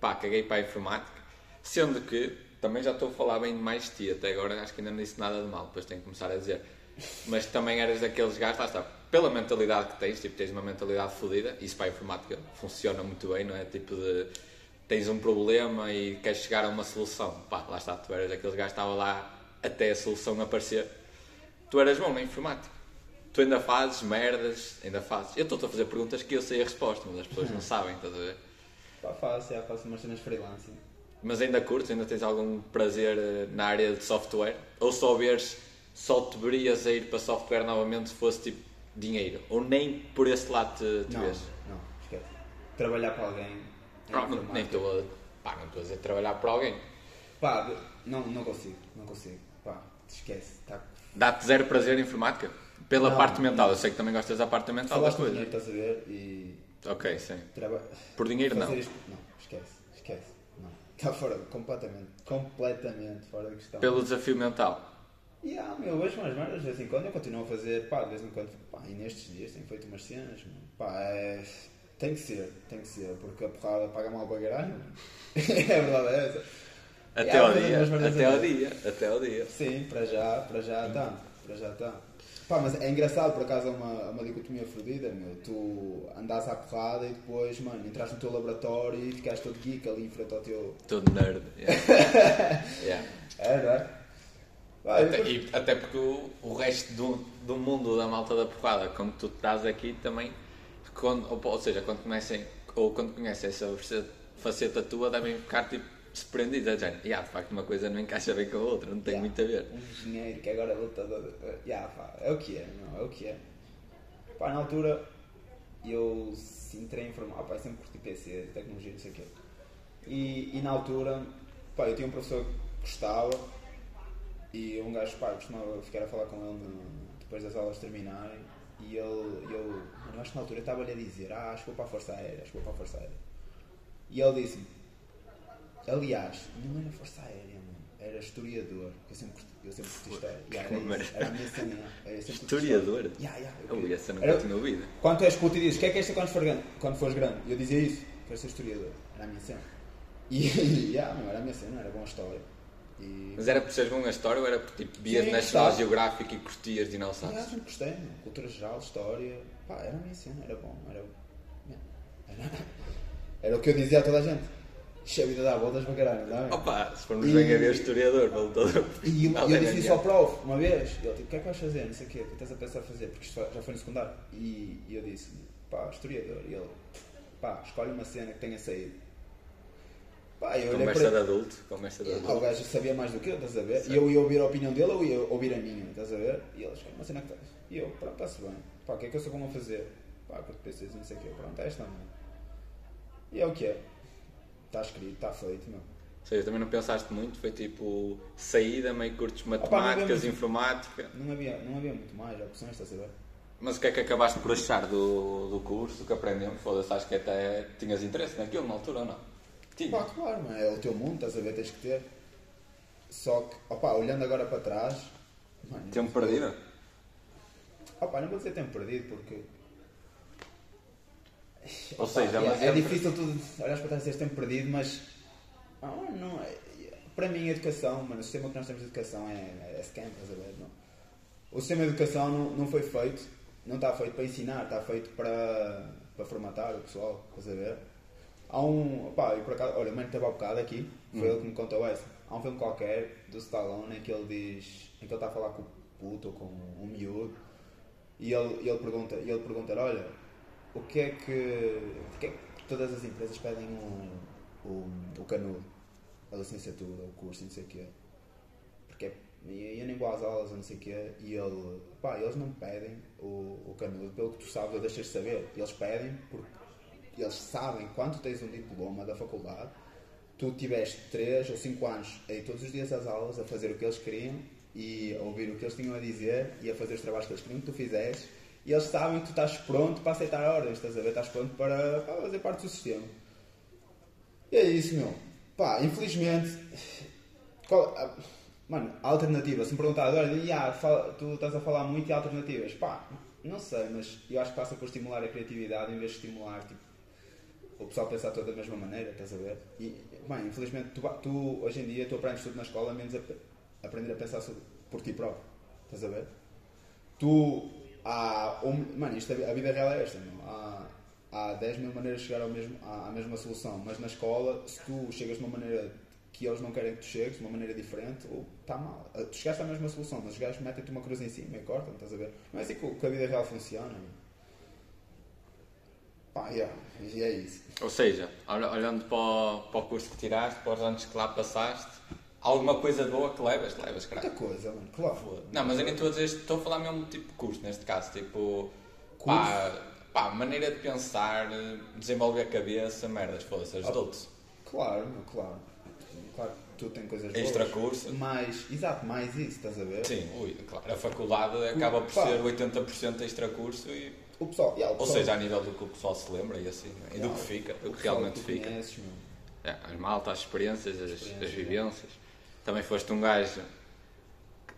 Speaker 2: pá, caguei para a informática, sendo que também já estou a falar bem mais de ti, até agora acho que ainda não disse nada de mal, depois tenho que começar a dizer. Mas também eras daqueles gajos, lá está, pela mentalidade que tens, tipo, tens uma mentalidade fodida, isso para a informática funciona muito bem, não é? Tipo de tens um problema e queres chegar a uma solução, pá, lá está, tu eras daqueles gajos que estava lá até a solução aparecer. Tu eras bom na informática. Tu ainda fazes merdas, ainda fazes. Eu estou-te a fazer perguntas que eu sei a resposta, mas as pessoas não sabem, estás a ver?
Speaker 3: pá, faço, já faço umas cenas freelance.
Speaker 2: Mas ainda curtes, ainda tens algum prazer eh, na área de software? Ou só veres, só te verias a ir para software novamente se fosse tipo dinheiro? Ou nem por esse lado te, te
Speaker 3: Não,
Speaker 2: vês?
Speaker 3: não, esquece. Trabalhar para alguém. Informática.
Speaker 2: nem estou a. Pá, não estou a dizer trabalhar para alguém.
Speaker 3: Pá, não, não consigo, não consigo. Pá, esquece. Tá.
Speaker 2: Dá-te zero prazer em informática? Pela
Speaker 3: Não,
Speaker 2: parte mental,
Speaker 3: não.
Speaker 2: eu sei que também gostas da parte mental da
Speaker 3: Falaste de
Speaker 2: coisa.
Speaker 3: dinheiro, estás a ver? E.
Speaker 2: Ok, sim.
Speaker 3: Traba...
Speaker 2: Por dinheiro não.
Speaker 3: Isto... Não, esquece, esquece. Não. Está fora, completamente, completamente fora da questão.
Speaker 2: Pelo desafio mental.
Speaker 3: E ah, meu, eu vejo umas merdas de vez em quando, eu continuo a fazer, pá, de vez em quando, pá, e nestes dias tenho feito umas cenas, pá, é... tem que ser, tem que ser, porque a porrada paga mal para mano. é verdade, é essa.
Speaker 2: Até ao dia, até ao dia, até ao dia.
Speaker 3: Sim, para já, para já está, para já está. Pá, mas é engraçado, por acaso é uma, é uma dicotomia fodida, meu. Tu andas à porrada e depois, mano, entras no teu laboratório e ficas todo geek ali em frente ao teu.
Speaker 2: Todo nerd. Yeah. Yeah.
Speaker 3: É, não é? E
Speaker 2: Até,
Speaker 3: depois-
Speaker 2: e- até porque o, o resto do, do mundo da malta da porrada, como tu estás aqui também, quando, ou, ou seja, quando conhecem, ou quando conhecem essa faceta- tua, devem ficar tipo surpreendidos. Género, "Ya, de facto uma coisa não encaixa bem com a outra, não tem
Speaker 3: Yeah.
Speaker 2: muito a ver.
Speaker 3: Um engenheiro que agora é lutador. yeah, pá, é o que é, não, é o que é. Pá, na altura eu se entrei em informática, pá, eu sempre curti PC, tecnologia, não sei o quê. E, e na altura, pá, eu tinha um professor que gostava e um gajo, pá, costumava ficar a falar com ele no- depois das aulas terminarem e ele, eu, eu acho que na altura eu estava-lhe a dizer, ah, acho que vou para a Força Aérea, acho que vou para a Força Aérea. E ele disse-me, aliás, não era Força Aérea, mano, era historiador, eu sempre curti, eu sempre curti história. Yeah, era, isso, era a minha cena, curti
Speaker 2: Historiador?
Speaker 3: Yeah, yeah, eu queria-
Speaker 2: essa nunca
Speaker 3: era-
Speaker 2: tinha ouvido.
Speaker 3: quando tu és puto e dizes, o que é que és quando, for grande, quando fores grande? E eu dizia isso, quero ser historiador, era a minha cena. E, yeah, não, era a minha cena, era boa história. E,
Speaker 2: Mas era por seres bom na história ou era por tipo vias
Speaker 3: Sim,
Speaker 2: National
Speaker 3: gostava.
Speaker 2: Geographic e curtias dinossauros?
Speaker 3: sempre gostei, cultura geral, história, pá, era a minha cena, era bom, era, era, era o que eu dizia a toda a gente. Ixi, a vida dá voltas para caralho, não é?
Speaker 2: Opa, se formos
Speaker 3: E-
Speaker 2: bem a ver historiador, todo.
Speaker 3: E eu,
Speaker 2: Não,
Speaker 3: eu
Speaker 2: é
Speaker 3: disse isso ao prof uma vez. Ele tipo, o que é que vais fazer? Não sei o quê, o que estás a pensar fazer? Porque isto já foi no secundário. E, e eu disse, pá, historiador. E ele, pá, escolhe uma cena que tenha saído. Pá, eu
Speaker 2: Conversa de adulto, conversa de
Speaker 3: ele. O
Speaker 2: adulto.
Speaker 3: gajo sabia mais do que eu, estás a ver? E eu ia ouvir a opinião dele ou ia ouvir a minha, estás a ver? E ele, escolhe uma cena que tens. E eu, pronto, está-se bem. Pá, o que é que eu sou bom a fazer? Pá, quando pensas não sei o quê, pronto, é esta, mano. E é o que é. Está escrito, está feito, meu.
Speaker 2: Ou seja, também não pensaste muito, foi tipo saída, meio curtos
Speaker 3: não havia
Speaker 2: matemáticas,
Speaker 3: muito.
Speaker 2: informática.
Speaker 3: Não havia, não havia muito mais opções, estás a ver?
Speaker 2: Mas o que é que acabaste por achar do, do curso, do que aprendemos? Foda-se, acho que até tinhas interesse naquilo na altura ou não? Tinha.
Speaker 3: Pá, claro, mano, é o teu mundo, estás a ver, tens que ter. Só que, opá, olhando agora para trás. Mano,
Speaker 2: Tempo perdido?
Speaker 3: Opá, não vou dizer tempo perdido porque.
Speaker 2: Ou
Speaker 3: Opá,
Speaker 2: seja,
Speaker 3: é,
Speaker 2: mas
Speaker 3: é
Speaker 2: é-
Speaker 3: difícil tu olhares para trás e dizeres tempo perdido, mas. Não, não é. Para mim, a educação, mano, o sistema que nós temos de educação é, é scam, estás a ver? Não? O sistema de educação não, não foi feito, não está feito para ensinar, está feito para, para formatar o pessoal, estás a ver? Há um. Pá, eu por acaso, olha, o mano estava há bocado aqui, foi ele que me contou essa. Há um filme qualquer do Stallone em que ele diz. em que ele está a falar com o puto ou com um miúdo e ele, e ele pergunta, e ele pergunta olha, o que é que. Porquê é que todas as empresas pedem um, um, o canudo, a licenciatura, o curso, não sei o quê? Porque é- e eu nem vou às aulas, não sei o quê, e ele, pá, eles não pedem o, o canudo, pelo que tu sabes, ou deixas de saber. Eles pedem porque eles sabem quando tens um diploma da faculdade, tu tiveste 3 ou 5 anos aí todos os dias às aulas a fazer o que eles queriam e a ouvir o que eles tinham a dizer e a fazer os trabalhos que eles queriam que tu fizesses e eles sabem que tu estás pronto para aceitar ordens, estás a ver? Estás pronto para, para fazer parte do sistema. E é isso, meu. Pá, infelizmente. Qual, mano, alternativa, se me perguntar agora, "Ya, fala- tu estás a falar muito e alternativas. Pá, não sei, mas eu acho que passa por estimular a criatividade em vez de estimular tipo, o pessoal pensar toda da mesma maneira, estás a ver? E, bem, infelizmente, tu, tu, hoje em dia tu aprendes tudo na escola, menos a, aprender a pensar sobre, por ti próprio, estás a ver? Tu, há, um, mano, isto, a vida real é esta, meu. Há, há 10 mil maneiras de chegar ao mesmo, à, à mesma solução, mas na escola, se tu chegas de uma maneira que eles não querem que tu chegues, de uma maneira diferente, ou está mal. Ah, Tu chegaste à mesma solução, mas os gajos metem-te uma cruz em cima e cortam, estás a ver? Não é assim que, que a vida real funciona, meu. Pá, yeah, e é isso.
Speaker 2: Ou seja, olha- olhando para o, para o curso que tiraste, para os anos que lá passaste, alguma coisa boa que levas, levas,
Speaker 3: Muita
Speaker 2: caralho.
Speaker 3: coisa, mano, claro.
Speaker 2: Não, mas eu nem estou a dizer, estou a falar mesmo tipo curso, neste caso, tipo, pá, pá, maneira de pensar, desenvolver a cabeça, merdas, foda-se, ajudou-te.
Speaker 3: Claro, meu, claro. Claro que tu tem coisas boas.
Speaker 2: Extra curso.
Speaker 3: Mais, exato, mais isso, estás a ver?
Speaker 2: Sim, ui, claro, a faculdade acaba por
Speaker 3: Pá.
Speaker 2: ser 80% extra curso e,
Speaker 3: O pessoal, yeah, o
Speaker 2: ou
Speaker 3: pessoal-
Speaker 2: seja, a nível do que o pessoal se lembra e assim, e do que fica,
Speaker 3: o
Speaker 2: que realmente
Speaker 3: tu
Speaker 2: fica.
Speaker 3: conheces.
Speaker 2: É, as maltas, as experiências, as,
Speaker 3: Experiências,
Speaker 2: as vivências. Também foste um gajo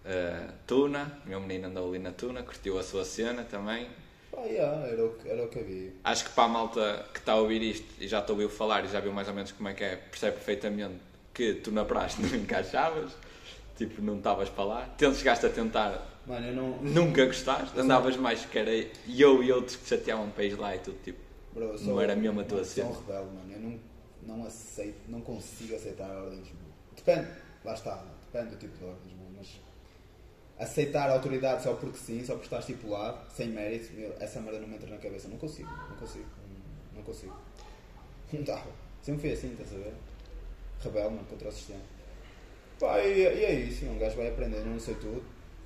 Speaker 2: eh, Tuna, meu menino andou ali na Tuna, curtiu a sua cena também.
Speaker 3: Pá, yeah, era, o que, era o que havia.
Speaker 2: Acho que para a malta que está a ouvir isto e já te ouviu falar e já viu mais ou menos como é que é, percebe perfeitamente que tu na praxe não encaixavas. Tipo, não estavas para lá. Tens, chegaste a tentar,
Speaker 3: Mano, eu não.
Speaker 2: nunca gostaste. Andavas mais que era eu e outros que chateavam para ir lá e tudo. Tipo,
Speaker 3: Bro, eu
Speaker 2: Não era mesmo a tua
Speaker 3: mano, Sou
Speaker 2: cena.
Speaker 3: um rebelde, mano. Eu não, não aceito, não consigo aceitar ordens. Depende, lá está, depende do tipo de ordens. Mas aceitar a autoridade só porque sim, só por estar estipulado, sem mérito, essa merda não me entra na cabeça. Não consigo, não consigo, não, não consigo. Não dá. Sempre fui assim, estás a ver? Rebelde, mano, contra o sistema. Pá, e, e é isso, um gajo vai aprendendo, não sei tudo.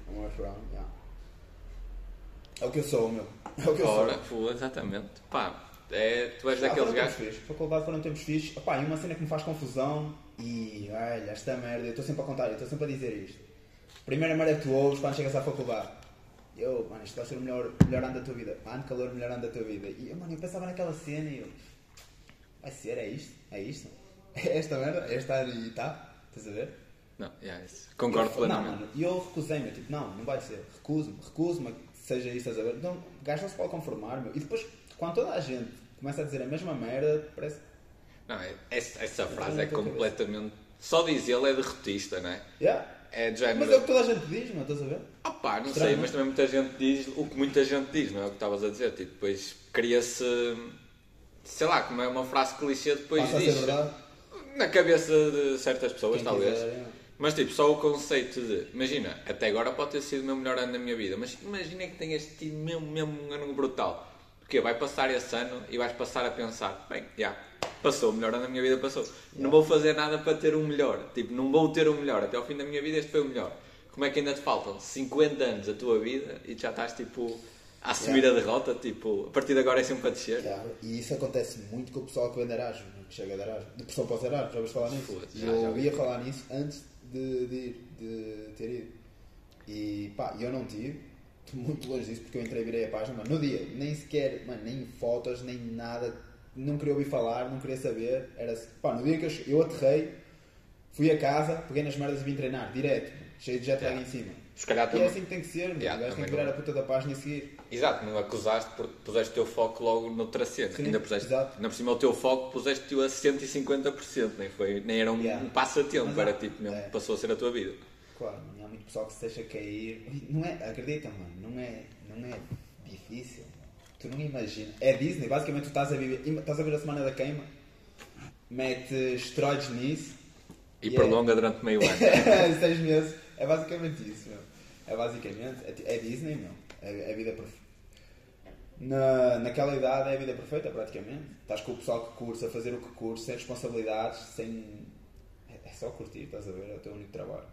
Speaker 3: I'm my friend, yeah. É o que eu sou, meu. É o que eu
Speaker 2: ora,
Speaker 3: sou.
Speaker 2: pô, exatamente. Pá, é, tu és
Speaker 3: Ah,
Speaker 2: daqueles gajos.
Speaker 3: Faculdade foram tempos fixes. Opá, e uma cena que me faz confusão. E olha, esta merda, eu estou sempre a contar, eu estou sempre a dizer isto. Primeira merda que tu ouves quando chegas à faculdade. Eu, mano, isto vai ser o melhor, melhor ano da tua vida. Ano de calor, melhor ano da tua vida. E, mano, eu pensava naquela cena e eu. Vai ser, é isto? É isto? É esta merda? É esta e tá? Estás a ver?
Speaker 2: Não, yeah, isso. concordo
Speaker 3: Eu-
Speaker 2: plenamente.
Speaker 3: Não, e eu recusei-me, tipo, não, não vai ser. Recuso-me, recuso-me a que seja isso, estás a ver? Então, o gajo não se pode conformar, meu. E depois, quando toda a gente começa a dizer a mesma merda, parece.
Speaker 2: Não, é- essa, essa frase é completamente. Só dizê-la é derrotista, não é?
Speaker 3: Yeah.
Speaker 2: É de género.
Speaker 3: Mas é o que toda a gente diz, meu, estás a ver?
Speaker 2: Ah pá, não
Speaker 3: Estranho,
Speaker 2: sei,
Speaker 3: não?
Speaker 2: mas também muita gente diz o que muita gente diz, não é o que estavas a dizer? Tipo, depois cria-se. Sei lá, como é uma frase clichê, depois
Speaker 3: Passa
Speaker 2: diz.
Speaker 3: verdade.
Speaker 2: Na cabeça de certas pessoas,
Speaker 3: Quem
Speaker 2: talvez.
Speaker 3: quiser, é.
Speaker 2: Mas tipo, só o conceito de. Imagina, até agora pode ter sido o meu melhor ano da minha vida, mas imagina que tenhas tido mesmo, mesmo um ano brutal. Porque vai passar esse ano e vais passar a pensar: bem, já, passou, o melhor ano da minha vida passou. Não vou fazer nada para ter um melhor. Tipo, não vou ter um melhor. Até ao fim da minha vida, este foi o melhor. Como é que ainda te faltam 50 anos da tua vida e já estás tipo a assumir a derrota? Tipo, a partir de agora é sempre a descer.
Speaker 3: Yeah, E isso acontece muito com o pessoal que vem de Erasmus, que chega de Erasmus. De pressão para os Erasmus, já ouviste falar nisso?
Speaker 2: Foda-se,
Speaker 3: E
Speaker 2: já,
Speaker 3: eu
Speaker 2: já
Speaker 3: ia falar nisso antes de, de, ir, de ter ido. E pá, eu não tive, estou muito longe disso porque eu entrei e virei a página, mas no dia, nem sequer, mano, nem fotos, nem nada, não queria ouvir falar, não queria saber. Era pá, no dia que eu, eu aterrei, fui a casa, peguei nas merdas e vim treinar, direto, cheio de jet lag
Speaker 2: Yeah.
Speaker 3: em cima.
Speaker 2: Se calhar
Speaker 3: E é assim que tem que ser, meu.
Speaker 2: Yeah,
Speaker 3: o gajo tem que virar a puta da página e seguir.
Speaker 2: Exato, não acusaste porque puseste o teu foco logo noutra cena.
Speaker 3: Sim,
Speaker 2: ainda, puseste,
Speaker 3: exato.
Speaker 2: ainda por cima o teu foco puseste-o a 150%, nem, foi, nem era um,
Speaker 3: Yeah.
Speaker 2: um passatempo,
Speaker 3: Mas
Speaker 2: era tipo mesmo,
Speaker 3: é.
Speaker 2: passou a ser a tua vida.
Speaker 3: Claro, mano, há muito pessoal que se deixa cair. Não é, acredita, mano, não é, não é difícil. Tu não imaginas. É Disney, basicamente tu estás a viver, estás a ver a semana da queima, metes esteroides nisso,
Speaker 2: E
Speaker 3: Yeah.
Speaker 2: prolonga durante meio ano.
Speaker 3: seis meses. É basicamente isso, meu. É basicamente, é, é Disney, meu. É, é a vida perfeita. Na, naquela idade é a vida perfeita, praticamente. Estás com o pessoal que cursa, a fazer o que cursa, sem responsabilidades, sem. É, é só curtir, estás a ver? É o teu único trabalho.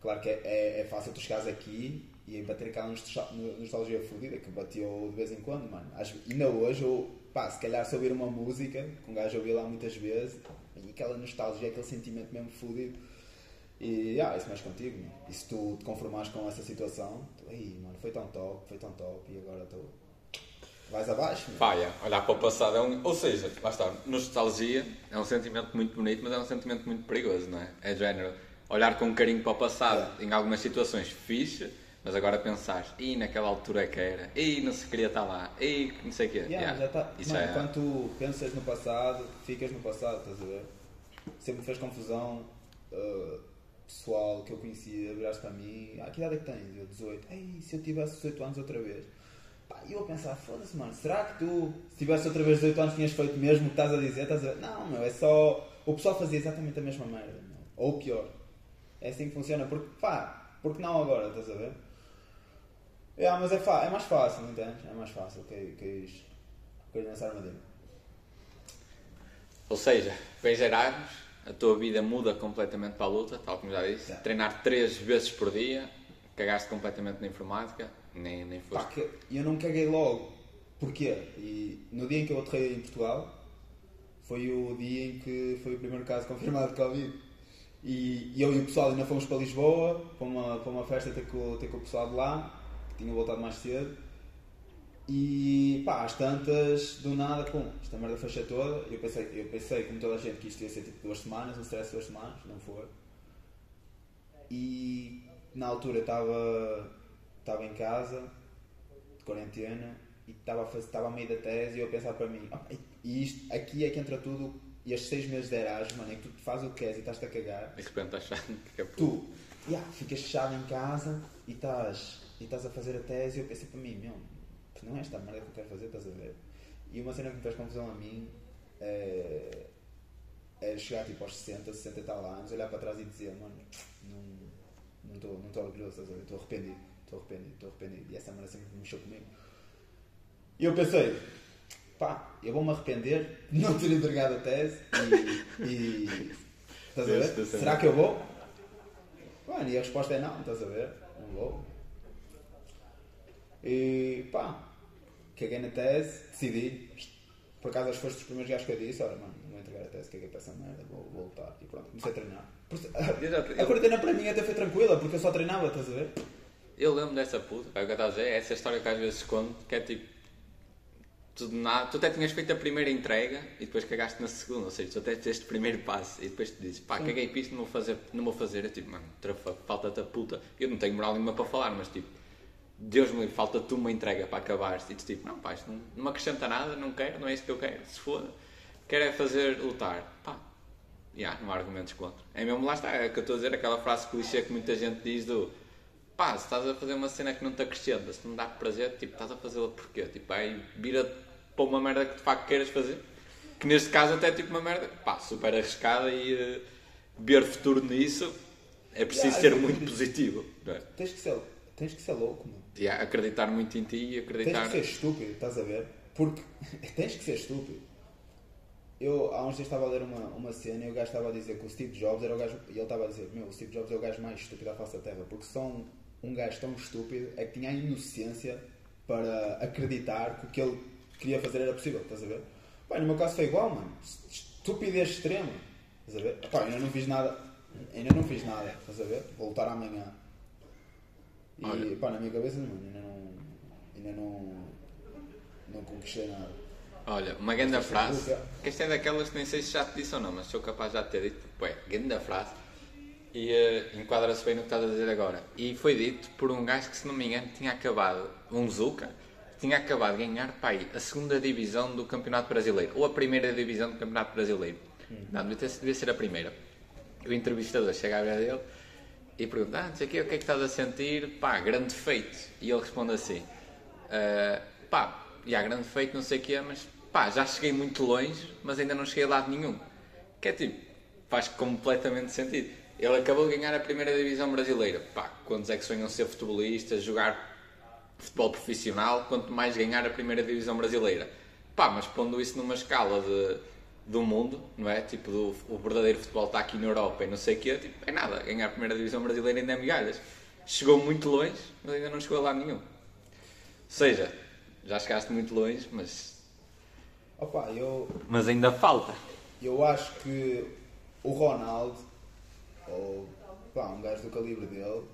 Speaker 3: Claro que é, é, é fácil tu chegares aqui e bater aquela nostal- nostalgia fodida que bateu de vez em quando, mano. Acho, ainda hoje, eu, pá, se calhar se ouvir uma música, que um gajo ouviu lá muitas vezes, e aquela nostalgia, aquele sentimento mesmo fodido. E ah, isso mexe contigo, meu. E se tu te conformares com essa situação, tu, mano, foi tão top, foi tão top, e agora estou. Vais abaixo, meu.
Speaker 2: Yeah, olhar para o passado é um. Ou seja, lá está, nostalgia é um sentimento muito bonito, mas é um sentimento muito perigoso, não é? É género. Olhar com carinho para o passado, em algumas situações fixe, mas agora pensar, e naquela altura que era, e não se queria estar lá, e não sei o quê.
Speaker 3: Yeah,
Speaker 2: Yeah,
Speaker 3: já tá,
Speaker 2: Isso
Speaker 3: mano,
Speaker 2: é.
Speaker 3: quando tu pensas no passado, ficas no passado, estás a ver? Sempre me fez confusão. uh, pessoal que eu conhecia virar-se para mim, ah, que idade é que tens? Eu 18. Ei, se eu tivesse 18 anos outra vez. E eu a pensar, foda-se, mano, será que tu, se tivesse outra vez 18 anos, tinhas feito mesmo o que estás a dizer? Estás a... Não, meu, é só. O pessoal fazia exatamente a mesma merda, meu. ou pior. É assim que funciona, porque pá, porque não agora, estás a ver? É, mas é, fa- é mais fácil, não entendes? É mais fácil que, que. Que nessa armadilha.
Speaker 2: Ou seja, vens Erasmus, a tua vida muda completamente para a luta, tal como já disse. Treinar três vezes por dia, cagaste completamente na informática, nem, nem
Speaker 3: Pá, que eu não caguei logo. Porquê? E no dia em que eu aterrei em Portugal, foi o dia em que foi o primeiro caso confirmado de Covid. E eu e o pessoal ainda fomos para Lisboa, para uma, para uma festa ter com, com o pessoal de lá, que tinha voltado mais cedo. E pá, às tantas, do nada, pum, esta merda fecha toda. Eu pensei, eu pensei, como toda a gente, que isto ia ser tipo duas semanas, um stress duas semanas, não foi. E na altura estava estava em casa, de quarentena, e estava a, fazer, estava a meio da tese e eu a pensar para mim, "Ah, e isto, aqui é que entra tudo, e estes seis meses de Erasmus, mano, é que tu fazes o que queres e estás-te a cagar.
Speaker 2: E de repente achando que é por...
Speaker 3: Tu, yeah, ficas fechado em casa e estás, e estás a fazer a tese e eu pensei para mim, meu, não é esta merda que eu quero fazer, estás a ver? E uma cena que me faz confusão a mim é, é chegar tipo aos 60, 60 e tal anos, olhar para trás e dizer, mano, não estou não estou orgulhoso, estás a ver? Estou arrependido, estou arrependido, estou arrependido. E essa merda sempre me mexeu comigo. E eu pensei, pá, eu vou-me arrepender de não ter entregado a tese e. e estás a ver? Será que eu vou? Mano, e a resposta é não, estás a ver? Não vou. E pá, caguei na tese, decidi. Por acaso, que foste dos primeiros gajos que eu disse: olha, mano, não vou entregar a tese, caguei para essa merda, vou, lutar. E pronto, comecei a treinar. A quarentena para mim até foi tranquila, porque eu só treinava, estás a ver?
Speaker 2: Eu lembro dessa puta, é o que eu estava a dizer, é essa história que às vezes conto, que é tipo. Tu, nada, tu até tinhas feito a primeira entrega e depois cagaste na segunda, ou seja, tu até fizeste o primeiro passo e depois te dizes, pá, caguei para isto, não vou fazer, não vou fazer. Eu tipo, mano, falta-te a puta. Eu não tenho moral nenhuma para falar, mas tipo, Deus me livre, falta-te uma entrega para acabar. E tu tipo, não, pá, isto não, não me acrescenta nada, não quero, não é isso que eu quero, se foda. Quero é fazer lutar. Pá, yeah, não há argumentos contra. É mesmo lá está, é que eu estou a dizer, aquela frase clichê que muita gente diz do pá, se estás a fazer uma cena que não te acrescenta, se não dá prazer, tipo, estás a fazê-la porquê? Tipo, aí vira para uma merda que de facto queiras fazer. Que neste caso até é tipo uma merda, pá, super arriscada e uh, ver futuro nisso é preciso yeah, ser muito positivo.
Speaker 3: É? Tens, que ser, tens que ser louco, mano.
Speaker 2: Yeah, acreditar muito em ti e acreditar.
Speaker 3: Tens que ser estúpido, estás a ver? Porque tens que ser estúpido. Eu há uns dias estava a ler uma, uma cena e o gajo estava a dizer que o Steve Jobs era o gajo. E ele estava a dizer: Meu, o Steve Jobs é o gajo mais estúpido da face da Terra. Porque são um gajo tão estúpido é que tinha a inocência para acreditar que o que ele queria fazer era possível. Estás a ver? Pá, no meu caso foi igual, mano. Estupidez extrema. Estás a ver? Pá, ainda não fiz nada. Ainda não fiz nada. Estás a ver? Vou lutar amanhã. E Olha. pá, na minha cabeça, mano, ainda não. Ainda não. Não conquistei nada.
Speaker 2: Olha, uma grande frase. Que esta é daquelas que nem sei se já te disse ou não, mas sou capaz de já ter dito. Ué, grande frase. E uh, enquadra-se bem no que estás a dizer agora. E foi dito por um gajo que, se não me engano, tinha acabado, um Zuka, tinha acabado de ganhar, pai, a segunda divisão do Campeonato Brasileiro. Ou a primeira divisão do Campeonato Brasileiro. Hum. Não, devia, ter, devia ser a primeira. O entrevistador chega a ver dele e pergunta: Ah, não sei o que, o que é que estás a sentir? Pá, grande feito. E ele responde assim: uh, Pá, e há grande feito, não sei o que é, mas pá, já cheguei muito longe, mas ainda não cheguei a lado nenhum. Que é tipo, faz completamente sentido. Ele acabou de ganhar a primeira divisão brasileira. Pá, quantos é que sonham ser futebolistas, jogar futebol profissional, quanto mais ganhar a primeira divisão brasileira? Pá, mas pondo isso numa escala de, do mundo, não é? Tipo, do, o verdadeiro futebol está aqui na Europa e não sei o quê, tipo, é nada. Ganhar a primeira divisão brasileira ainda é migalhas. Chegou muito longe, mas ainda não chegou a lado nenhum. Ou seja, já chegaste muito longe, mas.
Speaker 3: Opa, eu.
Speaker 2: Mas ainda falta.
Speaker 3: Eu acho que o Ronaldo, ou pá, um gajo do calibre dele,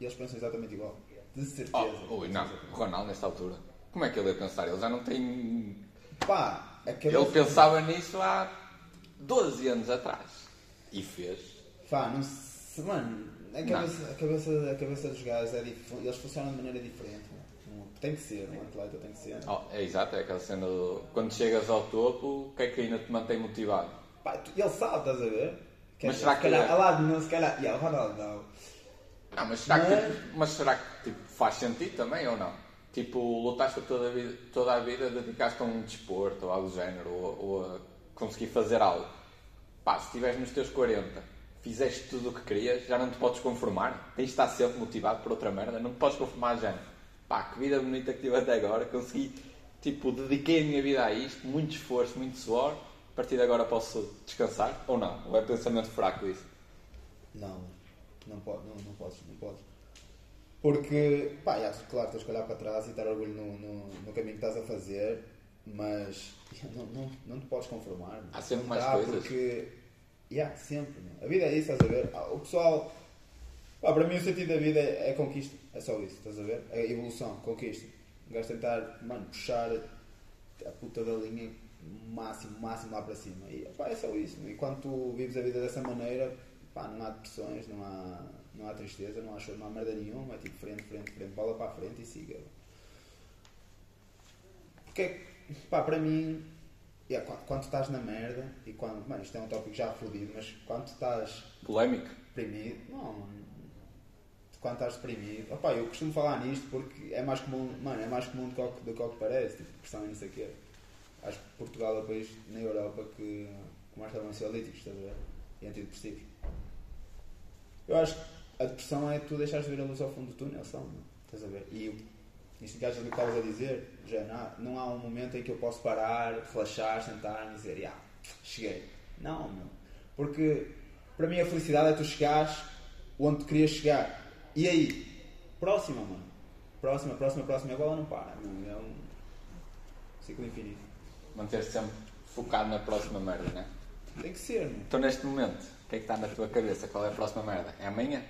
Speaker 3: eles pensam exatamente igual. De certeza.
Speaker 2: Oh, ui, não, Ronaldo nesta altura. Como é que ele ia pensar? Ele já não tem.
Speaker 3: Pá,
Speaker 2: Ele pensava nisso há 12 anos atrás. E fez.
Speaker 3: Pá, não sei. Mano, a cabeça, a cabeça, a cabeça dos gajos é diferente. Eles funcionam de maneira diferente. Tem que ser, um atleta tem que ser.
Speaker 2: Oh, é exato, é aquela cena do. Quando chegas ao topo, o que é que ainda te mantém motivado?
Speaker 3: Pá, ele sabe, estás a ver?
Speaker 2: Mas será que.
Speaker 3: Calhar, é... lá não, se calhar. Yeah, Ronaldo não.
Speaker 2: Não, mas será, mas... Que, mas será que tipo, faz sentido também ou não? Tipo, lutaste toda a vida, toda a vida dedicaste a um desporto ou algo do género, ou, ou a conseguir fazer algo. Pá, se estiveres nos teus 40, fizeste tudo o que querias, já não te podes conformar, tens de estar sempre motivado por outra merda, não te podes conformar género pá, que vida bonita que tive até agora, consegui, tipo, dediquei a minha vida a isto, muito esforço, muito suor, a partir de agora posso descansar, ou não? Ou é pensamento fraco isso?
Speaker 3: Não, não, pode, não, não podes, não podes. Porque, pá, claro, tens que olhar para trás e ter orgulho no, no, no caminho que estás a fazer, mas não, não, não te podes conformar.
Speaker 2: Há sempre mais coisas.
Speaker 3: Porque, yeah, sempre. A vida é isso, estás a ver? Ah, o pessoal Pá, para mim o sentido da vida é, é conquista. É só isso, estás a ver? É evolução, conquista. Um gajo tentar, mano, puxar a puta da linha máximo, máximo lá para cima. E pá, é só isso. E quando tu vives a vida dessa maneira, pá, não há depressões, não há, não há tristeza, não há choro, não há merda nenhuma. É tipo frente, frente, frente, bola para a frente e siga. Porque, pá, para mim, yeah, quando, quando estás na merda e quando, mano, isto é um tópico já fodido, mas quando estás.
Speaker 2: Polémico?
Speaker 3: Deprimido, não, quando estás deprimido. Opa, eu costumo falar nisto porque é mais comum, mano, é mais comum do que, do que o que parece, tipo, depressão e não sei o quê. Acho que Portugal é o país na Europa que, que mais toma ansiolíticos, estás a ver? E antidepressivos. Eu acho que a depressão é tu deixares de ver a luz ao fundo do túnel, só, não? estás a ver? E isto que achas que estavas a dizer, já não há, não há um momento em que eu posso parar, relaxar, sentar e dizer, ah, cheguei. Não, meu. Porque para mim a felicidade é tu chegares onde tu querias chegar. E aí? Próxima, mano. Próxima, próxima, próxima. A bola não para. É um ciclo infinito.
Speaker 2: Manter-se sempre focado na próxima merda, né?
Speaker 3: Tem que ser, meu.
Speaker 2: Então, neste momento, o que é que está na tua cabeça? Qual é a próxima merda? É amanhã?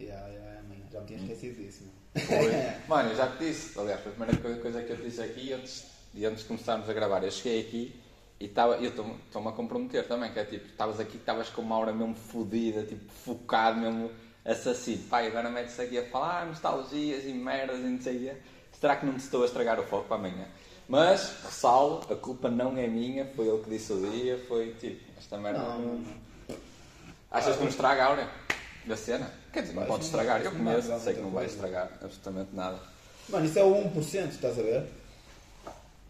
Speaker 3: Yeah, yeah, amanhã. Já me tinha esquecido disso, meu.
Speaker 2: Mano, eu já te disse, aliás, foi a primeira coisa- que eu te disse aqui antes, e antes de começarmos a gravar. Eu cheguei aqui e estava, eu estou- estou-me a comprometer também, que é tipo, estavas aqui, estavas com uma aura mesmo fodida, tipo, focado mesmo, assassino. Pai, agora metes-se aqui a falar nostalgias e merdas e não sei o quê. Será que não te estou a estragar o foco para amanhã? Mas, ressalo, a culpa não é minha, foi ele que disse o dia, foi tipo, esta merda.
Speaker 3: Não, não, não.
Speaker 2: Achas que não estraga a aura da cena? Quer dizer, não pode estragar, eu conheço,
Speaker 3: mudar
Speaker 2: sei que não vai estragar absolutamente nada.
Speaker 3: Mano, isso é o 1%, estás a ver?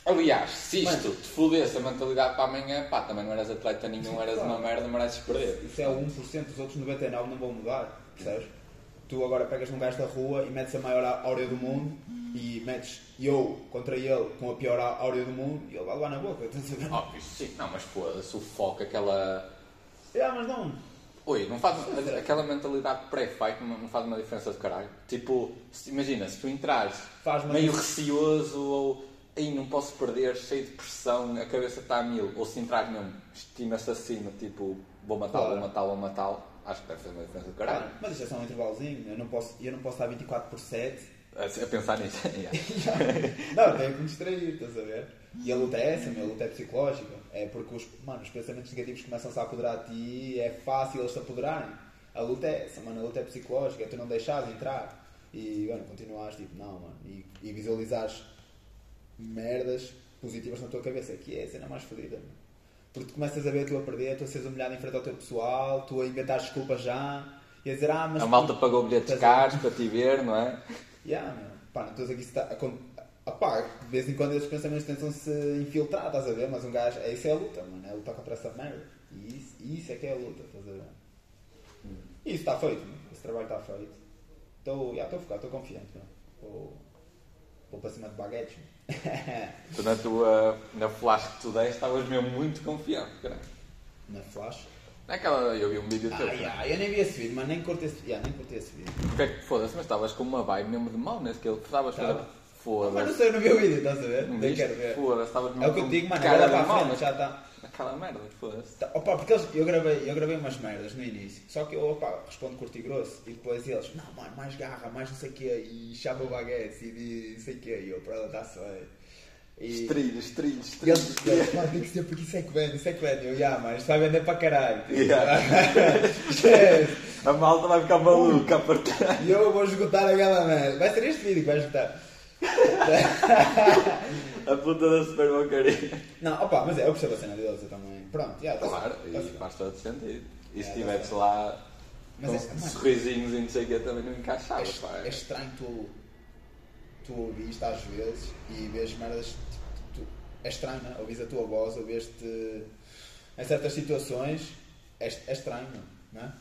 Speaker 2: Aliás, se isto
Speaker 3: Mano.
Speaker 2: te fodesse a mentalidade para amanhã, pá, também não eras atleta nenhum, eras uma merda, mereces perder.
Speaker 3: Isso é o 1%, os outros 99% não vão mudar, percebes? Tu agora pegas num gajo da rua e metes a maior áurea do mundo e metes eu contra ele com a pior áurea do mundo e ele vai levar na boca, estás a ver?
Speaker 2: Oh, isso sim, não, mas foda-se, o foco, aquela.
Speaker 3: Ah, mas não.
Speaker 2: Oi, não faz. Aquela mentalidade pré-fight não faz uma diferença de caralho. Tipo, se- imagina, se tu entrares meio receoso ou. Ei, não posso perder, cheio de pressão, a cabeça está a mil, ou se entrares mesmo, estimo assassino, tipo, vou matá-lo,
Speaker 3: Claro.
Speaker 2: vou matá-lo, vou matá-lo, acho que deve fazer uma diferença de caralho.
Speaker 3: Claro, mas isto é só um intervalozinho, eu não posso, eu não posso estar 24 por 7.
Speaker 2: A, a pensar nisso.
Speaker 3: não, tenho que me distrair, estás a ver? E a luta é essa, meu, a luta é psicológica. É porque os, mano, os pensamentos negativos começam-se a apoderar de ti, é fácil eles se apoderarem. A luta é essa, mano, a luta é psicológica, é tu não deixares de entrar. E, mano, continuares tipo, não, mano, e, e visualizares merdas positivas na tua cabeça, que é a cena mais fodida, mano. Porque tu começas a ver tu a perder, tu a seres humilhado em frente ao teu pessoal, tu a inventar desculpas já, e a dizer, ah, mas.
Speaker 2: A malta
Speaker 3: tu-
Speaker 2: pagou bilhetes
Speaker 3: estás a
Speaker 2: caros para te ver, não é?
Speaker 3: Yeah, meu. Pá, não a que isso está a con- a pá, de vez em quando esses pensamentos tentam-se infiltrar, estás a ver? Mas um gajo, é, isso é a luta, mano. É lutar contra essa merda. E isso, e isso é que é a luta, estás a ver? E isso está feito, meu. esse trabalho está feito. Estou yeah, estou focado, estou confiante, meu. Vou, vou para cima de baguetes.
Speaker 2: Tu na tua. na flash que tu deste estavas mesmo muito confiante, caralho.
Speaker 3: Na flash.
Speaker 2: Naquela. eu vi um vídeo
Speaker 3: Ah,
Speaker 2: teu.
Speaker 3: yeah, eu nem vi esse vídeo, mas nem curti esse, yeah, nem curti esse vídeo.
Speaker 2: Porque é que foda-se, mas estavas com uma vibe mesmo de mal nesse que ele estavas
Speaker 3: Tava.
Speaker 2: fazer.
Speaker 3: Mas não
Speaker 2: Foda-se.
Speaker 3: sei, eu não vi o vídeo, estás a ver?
Speaker 2: Não
Speaker 3: quero ver.
Speaker 2: Foda-se, estavas mesmo
Speaker 3: É o que eu digo, mano, agora para a frente
Speaker 2: mas-
Speaker 3: já está.
Speaker 2: Naquela merda, foda-se.
Speaker 3: Tá, Opa, porque eles- eu, gravei, eu gravei umas merdas no início, só que eu opa, respondo curto e grosso e depois eles, não mano, mais garra, mais não sei o quê, e chama o baguete e não sei o quê, e eu, para ela está só E,
Speaker 2: Estrilhos, trilhos,
Speaker 3: e
Speaker 2: trilhos.
Speaker 3: eles, mano, tem que ser porque isso é que vende, isso é que vende, eu, já, mano, isto vai vender para caralho. esquece.
Speaker 2: A malta vai ficar maluca a partir.
Speaker 3: E eu vou esgotar aquela merda, vai ser este vídeo que vai esgotar.
Speaker 2: A puta da super bocaria.
Speaker 3: Não, opa, mas é, eu percebo a cena deles, eu também. Pronto, já, tá
Speaker 2: Claro,
Speaker 3: tá
Speaker 2: e faz todo sentido. E se
Speaker 3: É,
Speaker 2: estivesse
Speaker 3: tá
Speaker 2: lá
Speaker 3: Mas
Speaker 2: com
Speaker 3: é-
Speaker 2: sorrisinhos e não sei o quê, também não encaixava,
Speaker 3: É, é estranho tu, tu ouvires isto às vezes e vês merdas. tipo, tu- é estranho, não é? Ouvis a tua voz, ouviste em certas situações. É, é estranho, não é?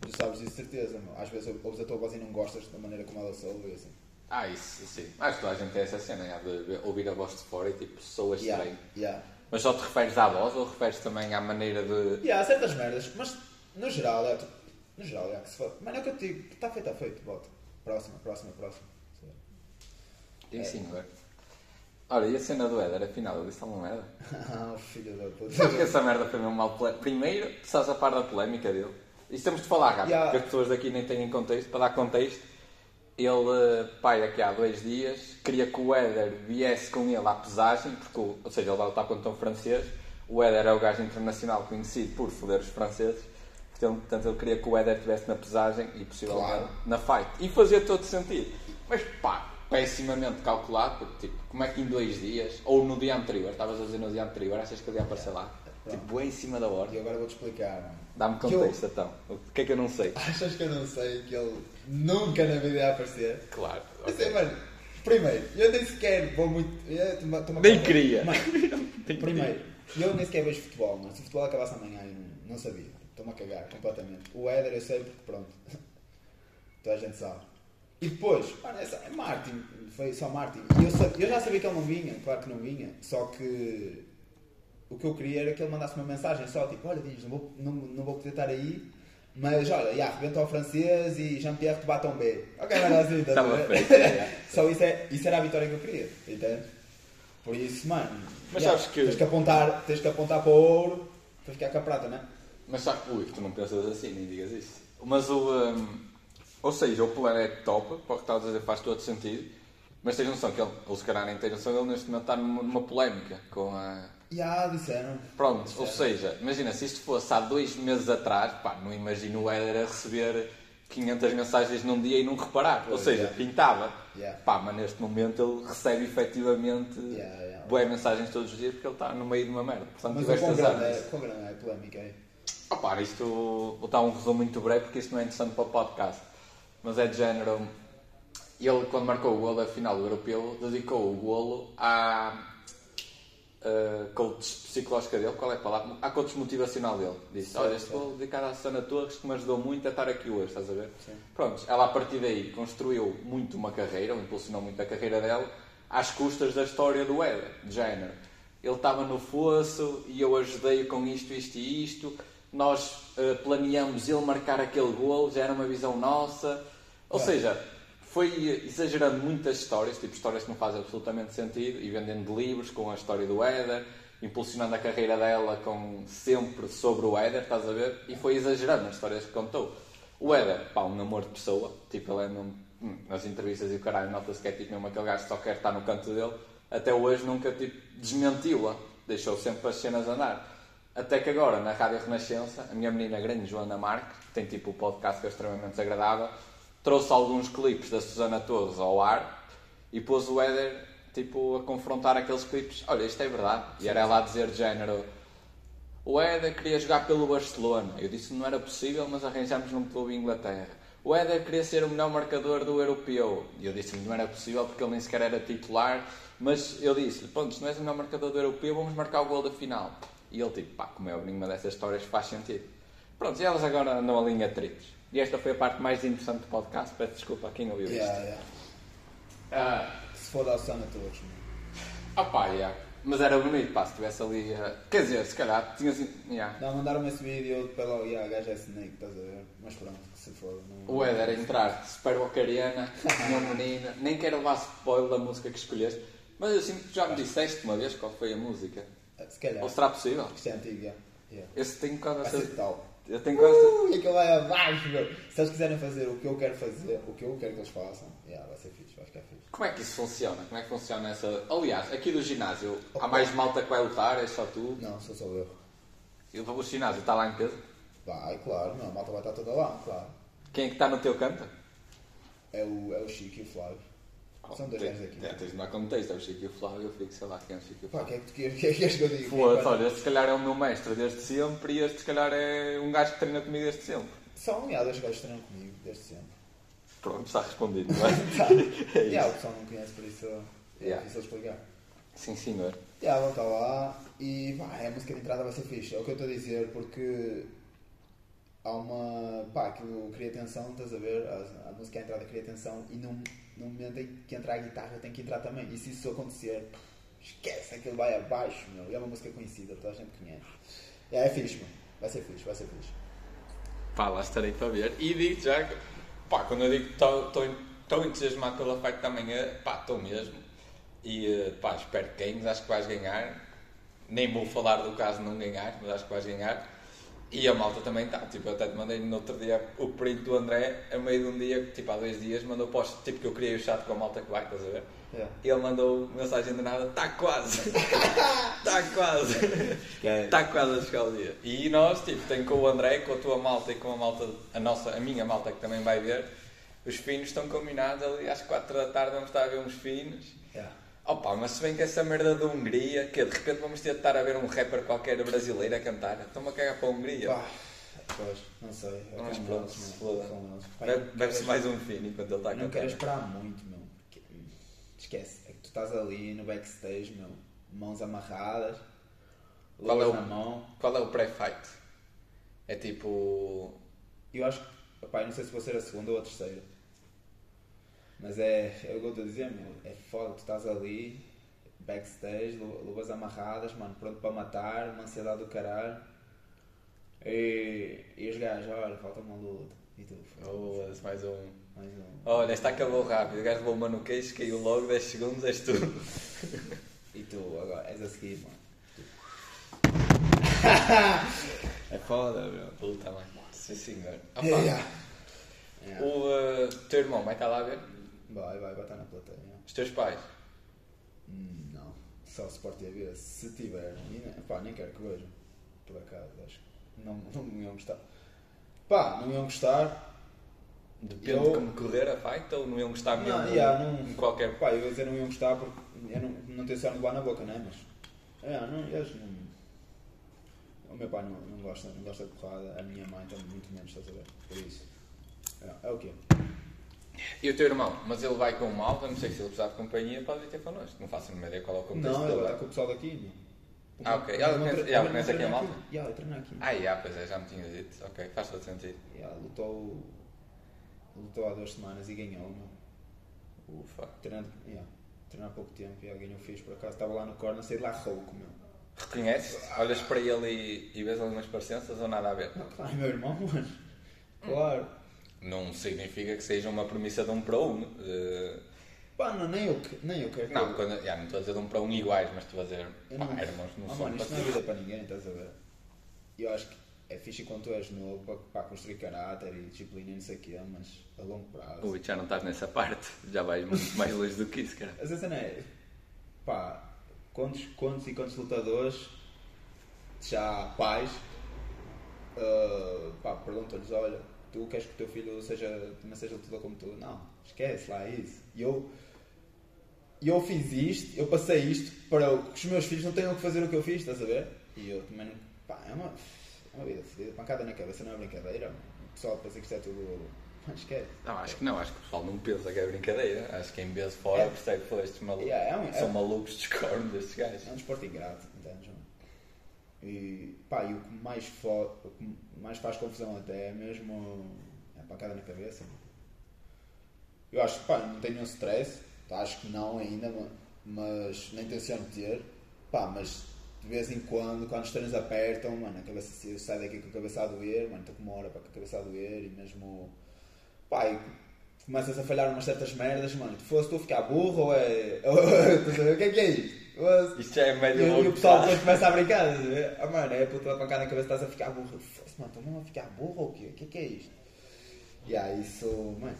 Speaker 3: Tu sabes disso de certeza, meu. Às vezes ouves a tua voz e não gostas da maneira como ela soa e assim.
Speaker 2: Ah, isso, sim. Acho que toda a gente tem essa cena, já, de ver- ouvir a voz de fora e tipo, soa estranho.
Speaker 3: Yeah, yeah.
Speaker 2: Mas só te referes à voz ou referes também à maneira de.
Speaker 3: E há certas merdas, mas no geral é. No geral é que se for. Mano, é o que eu te digo, está feito, está feito, volta. Próxima, próxima, próxima.
Speaker 2: Sim, sim, agora. Olha, e a cena do Éder, afinal, eu disse alguma merda?
Speaker 3: Ah, filho da puta.
Speaker 2: Sabes que essa merda foi mesmo mal pole... Primeiro, tu estás a par da polémica dele. Isto temos de falar rápido,
Speaker 3: Yeah.
Speaker 2: porque as pessoas daqui nem têm contexto. Para dar contexto, ele, pai, aqui há dois dias, queria que o Éder viesse com ele à pesagem, porque, ou seja, ele vai lutar contra um francês. O Éder é o gajo internacional conhecido por foder os franceses. Portanto, ele queria que o Éder estivesse na pesagem e possivelmente
Speaker 3: Claro.
Speaker 2: na fight. E fazia todo sentido. Mas pá, pessimamente calculado, porque tipo, como é que em dois dias, ou no dia anterior, estavas a dizer no dia anterior, achas que ele ia aparecer lá? Tipo, bem em cima da
Speaker 3: E
Speaker 2: hora.
Speaker 3: agora vou-te explicar.
Speaker 2: Dá-me
Speaker 3: Que eu-
Speaker 2: contexto, então. O que é que eu não sei?
Speaker 3: Achas que eu não sei que ele nunca na vida ia aparecer?
Speaker 2: Claro.
Speaker 3: Eu
Speaker 2: ok.
Speaker 3: sei, mano. Primeiro, eu nem sequer vou muito. eu tô-me- tô-me a
Speaker 2: Nem queria.
Speaker 3: Primeiro, eu nem sequer vejo futebol, mano. Se o futebol acabasse amanhã, não, não sabia. Estou-me a cagar completamente. O Éder eu sei porque, pronto. Toda a gente sabe. E depois, mano, essa, é Martin, foi só Martin. E eu, eu já sabia que ele não vinha, claro que não vinha, só que o que eu queria era que ele mandasse uma mensagem só, tipo, olha, diz, não vou, não, não vou poder estar aí, mas olha, já, rebenta ao francês e Jean-Pierre te batam B. Ok, mas assim, estás a
Speaker 2: Estava
Speaker 3: ver?
Speaker 2: feito. é, é.
Speaker 3: Só isso, é, isso era a vitória que eu queria, entende? Por isso, mano,
Speaker 2: Mas
Speaker 3: já,
Speaker 2: sabes que-
Speaker 3: tens, que apontar, tens que apontar para o ouro para ficar com a prata, não é?
Speaker 2: Mas sabe, ui, tu não pensas assim, nem digas isso. Mas o. hum, ou seja, o plano é top, para o que estás a dizer faz todo sentido, mas tens noção que ele, ou se calhar nem tens noção, ele neste momento está numa, numa polémica com a.
Speaker 3: Já disseram.
Speaker 2: Pronto,
Speaker 3: Disseram.
Speaker 2: ou seja, imagina, se isto fosse há dois meses atrás, pá, não imagino o Éder a receber 500 mensagens num dia e não reparar. ou
Speaker 3: Pois,
Speaker 2: seja,
Speaker 3: yeah.
Speaker 2: pintava.
Speaker 3: Yeah.
Speaker 2: Pá, mas neste momento ele recebe efetivamente
Speaker 3: Yeah, yeah.
Speaker 2: boas mensagens todos os dias porque ele está no meio de uma merda. Portanto,
Speaker 3: Mas
Speaker 2: tiveste azar
Speaker 3: grande, é, quão grande é a polémica aí?
Speaker 2: Opa, isto vou dar um resumo muito breve porque isto não é interessante para o podcast. Mas é de género. Ele, quando marcou o golo da final do europeu, dedicou o golo à uh, coach psicológica dele. Qual é a palavra? À coach motivacional dele. Disse: Olha, este golo dedicado à Susana Torres que me ajudou muito a estar aqui hoje, estás a ver?
Speaker 3: Sim.
Speaker 2: Pronto, ela a partir daí construiu muito uma carreira, ou impulsionou muito a carreira dela, às custas da história do Éder, de género. Ele estava no fosso e eu ajudei com isto, isto e isto. Nós eh, planeamos ele marcar aquele gol, já era uma visão nossa. Ou
Speaker 3: Claro.
Speaker 2: seja, foi exagerando muitas histórias, tipo histórias que não fazem absolutamente sentido, e vendendo livros com a história do Éder, impulsionando a carreira dela com sempre sobre o Éder, estás a ver? E foi exagerando as histórias que contou. O Éder, pá, um amor de pessoa, tipo, ele é mesmo, hum, nas entrevistas e o caralho, nota-se que é tipo mesmo aquele gajo que só quer estar no canto dele, até hoje nunca, tipo, desmentiu-a, deixou sempre as cenas andar. Até que agora, na Rádio Renascença, a minha menina grande, Joana Marques, que tem tipo o podcast que é extremamente desagradável, trouxe alguns clipes da Susana Torres ao ar e pôs o Éder, tipo, a confrontar aqueles clipes. Olha, isto é verdade. E era ela a dizer de género, o Éder queria jogar pelo Barcelona. Eu disse que não era possível, mas arranjámos num clube em Inglaterra. O Éder queria ser o melhor marcador do europeu. E eu disse que não era possível porque ele nem sequer era titular. Mas eu disse-lhe, pronto, se não és o melhor marcador do europeu, vamos marcar o gol da final. E ele tipo, pá, como é nenhuma dessas histórias faz sentido. Pronto, e elas agora andam ali em atritos. E esta foi a parte mais interessante do podcast. Peço desculpa a quem ouviu isto.
Speaker 3: Yeah, yeah.
Speaker 2: Ah,
Speaker 3: Se for da Susana todos, mano.
Speaker 2: ah pá, yeah. Mas era bonito, pá, se estivesse ali. ah, Quer dizer, se calhar tinha assim. Yeah.
Speaker 3: Não, mandaram-me esse vídeo para logo, yeah, a gaja é Snake, estás a ver? Mas pronto, se for. Não...
Speaker 2: O Éder a entrar, super Ocariana, meu menino, nem quero levar spoiler da música que escolheste, mas eu sinto que já me disseste uma vez qual foi a música.
Speaker 3: Se calhar.
Speaker 2: Ou será possível?
Speaker 3: Isto é antigo, yeah. yeah.
Speaker 2: Esse tenho quase
Speaker 3: Vai
Speaker 2: essa.
Speaker 3: ser tal.
Speaker 2: Eu tenho quase.
Speaker 3: Uh, e aquilo vai abaixo, meu. Se eles quiserem fazer o que eu quero fazer, o que eu quero que eles façam, yeah, vai ser fixe, vai ficar fixe.
Speaker 2: Como é que isso funciona? Como é que funciona essa. Aliás, aqui do ginásio, há mais malta que vai lutar, é só tu.
Speaker 3: Não, sou só eu.
Speaker 2: E o ginásio está lá em peso?
Speaker 3: Vai, claro, não, a malta vai estar toda lá, claro.
Speaker 2: Quem é que está no teu canto?
Speaker 3: É o, é o Chico e o Flávio. São dois gajos aqui.
Speaker 2: é, Tens de dar contexto, é o Chico e o Flávio, eu fico, sei lá quem é o Chico o
Speaker 3: Pá, o que é que tu queres, que é que queres que eu diga?
Speaker 2: Foda-se,
Speaker 3: Quem é que
Speaker 2: olha, este se calhar é o meu mestre desde sempre e este se calhar é um gajo que treina comigo desde sempre.
Speaker 3: São, yeah, dois gajos que treinam comigo, desde sempre.
Speaker 2: Pronto, está respondido, não é?
Speaker 3: Tá.
Speaker 2: É
Speaker 3: yeah, o
Speaker 2: isso.
Speaker 3: pessoal não conhece, por isso é
Speaker 2: Yeah.
Speaker 3: difícil explicar.
Speaker 2: Sim, senhor.
Speaker 3: Yeah, vão estar lá e pá, a música de entrada vai ser fixe, é o que eu estou a dizer, porque há uma. pá, aquilo cria tensão, estás a ver? A, a música de entrada cria tensão e num, num momento em que entrar a guitarra tem que entrar também. E se isso acontecer, esquece, aquilo vai abaixo, meu. É uma música conhecida, toda a gente conhece. Yeah, é fixe, mano. Vai ser fixe, vai ser fixe.
Speaker 2: Pá, lá estarei para ver. E digo já pá, quando eu digo que estou entusiasmado pela fight da manhã, pá, estou mesmo. E, eh, pá, espero que ganhes, acho que vais ganhar. Nem vou falar do caso de não ganhar, mas acho que vais ganhar. E a malta também está, tipo, eu até te mandei no outro dia o print do André, a meio de um dia, tipo, há dois dias, mandou post, tipo, que eu criei o chat com a malta que vai, estás a ver?
Speaker 3: Yeah.
Speaker 2: E ele mandou mensagem de nada, está quase, está quase. Está quase a chegar o dia. E nós, tipo, tem com o André, com a tua malta e com a malta, a nossa, a minha malta que também vai ver, os finos estão combinados ali às 4 da tarde, vamos estar a ver uns finos. Opa, mas se bem que essa merda da Hungria, que de repente vamos ter de estar a ver um rapper qualquer brasileiro a cantar. Estou-me a cagar para a Hungria.
Speaker 3: Pá, pois, não sei. É
Speaker 2: Mas pronto, se
Speaker 3: meu,
Speaker 2: foda. Bebe-se mais um fino enquanto ele está a
Speaker 3: Não quero
Speaker 2: cantar.
Speaker 3: esperar muito, meu. porque, Esquece. É que tu estás ali no backstage, meu. Mãos amarradas.
Speaker 2: Qual é o-
Speaker 3: na mão.
Speaker 2: Qual é o pré-fight? É tipo.
Speaker 3: Eu acho que, eu não sei se vou ser a segunda ou a terceira. Mas é, é o que eu estou a dizer, meu. É foda, tu estás ali, backstage, lu- luvas amarradas, mano, pronto para matar, uma ansiedade do caralho. E, e os gajos, olha, falta uma luta. E tu,
Speaker 2: Oh, mais um.
Speaker 3: mais um.
Speaker 2: Olha, esta acabou rápido. O gajo levou uma no queixo, caiu logo 10 segundos, és tu.
Speaker 3: E tu, agora, és a seguir, mano. é foda, meu.
Speaker 2: Puta, mano. Sim, senhor.
Speaker 3: Yeah.
Speaker 2: O uh, teu irmão vai estar lá a ver?
Speaker 3: Vai, vai, vai estar na plateia.
Speaker 2: Os teus pais?
Speaker 3: Hum, Não, só Sport TV, se tiver. E, pá, nem quero que vejam. Por acaso, acho que não, não me iam gostar. Pá, não iam gostar.
Speaker 2: Depende
Speaker 3: Eu-
Speaker 2: de como correr a fight ou não iam gostar mesmo
Speaker 3: Não, yeah, não-
Speaker 2: em qualquer.
Speaker 3: Pá, eu ia dizer não iam gostar porque eu não, não tenho só levar na boca, né? Mas. É, não, eles não. O meu pai não, não, gosta, não gosta de porrada, a minha mãe também muito menos, estás a ver? Por isso. É, é o quê?
Speaker 2: E o teu irmão? Mas ele vai com o malta, não sei se ele precisar de companhia, pode vir ter connosco. Não faço ideia qual é o contexto
Speaker 3: Não, ele vai estar com o pessoal daqui, não.
Speaker 2: Ah, ok.
Speaker 3: Irmão
Speaker 2: conhece- conhece aqui a malta?
Speaker 3: Yeah, ele treina aqui.
Speaker 2: Ah, yeah, pois é, já me tinha dito. Ok, faz todo sentido.
Speaker 3: Yeah, lutou, lutou há duas semanas e ganhou, meu.
Speaker 2: Ufa.
Speaker 3: Treinando, yeah, treinou há pouco tempo e alguém o fez por acaso. Estava lá no corner, saí de lá rouco, meu.
Speaker 2: Reconheces? Olhas para ele e, e vês algumas parecenças ou nada a ver?
Speaker 3: Ah, claro, é meu irmão, mano. Claro.
Speaker 2: Não significa que seja uma premissa de um para um. eh,
Speaker 3: Pá, não, nem eu, que- nem eu quero.
Speaker 2: não, quando, yeah, não estou a dizer de um para um iguais, mas estou a dizer
Speaker 3: Eu
Speaker 2: pá,
Speaker 3: não-
Speaker 2: irmãos não são
Speaker 3: mano, isto não é vida para ninguém, estás a ver? Eu acho que é fixe quando tu és novo para, para construir caráter e disciplina e não sei o quê, mas a longo prazo.
Speaker 2: Ui, já não estás nessa parte. Já vais muito mais longe do que isso, cara.
Speaker 3: Às vezes não é. Pá, quantos, quantos e quantos lutadores, já pais, ah, pá, perguntam-lhes: olha, tu queres que o teu filho seja, também seja lutador como tu? Não, esquece lá isso. E eu, eu fiz isto, eu passei isto para que os meus filhos não tenham que fazer o que eu fiz, estás a ver? E eu também não. Pá, é uma, é uma vida fodida, pancada na cabeça, não é brincadeira. O pessoal pensa que isto é tudo. Mas esquece.
Speaker 2: Não, acho que não, acho que o pessoal não pensa que é brincadeira. Acho que em vez de fora
Speaker 3: É.
Speaker 2: percebe que estes malucos
Speaker 3: Yeah, é um- é
Speaker 2: são
Speaker 3: um-
Speaker 2: malucos de corno destes gajos.
Speaker 3: É um desporto ingrato, não? E, pá, e o que mais, fo- o que mais faz confusão até é mesmo a pancada na cabeça. Eu acho que, pá, não tenho nenhum stress, acho que não ainda, ma- mas nem tenciono ter. Pá, mas de vez em quando, quando os treinos apertam, mano, a cabeça, eu saio daqui com a cabeça a doer, mano, estou com uma hora para a cabeça a doer e mesmo, pá, e começas a falhar umas certas merdas, mano, tu fosse tu a ficar burro ou é. A ver? o que é que é isto? Fosse-
Speaker 2: Isto já é
Speaker 3: e,
Speaker 2: médio
Speaker 3: o- e
Speaker 2: longo
Speaker 3: o pessoal depois começa a brincar, estás a ver? Ah, mano, é puta pancada na cabeça, estás a ficar burro. Mano, estou mesmo a ficar burro ou o quê? O que é que é isto? E aí isso, mano,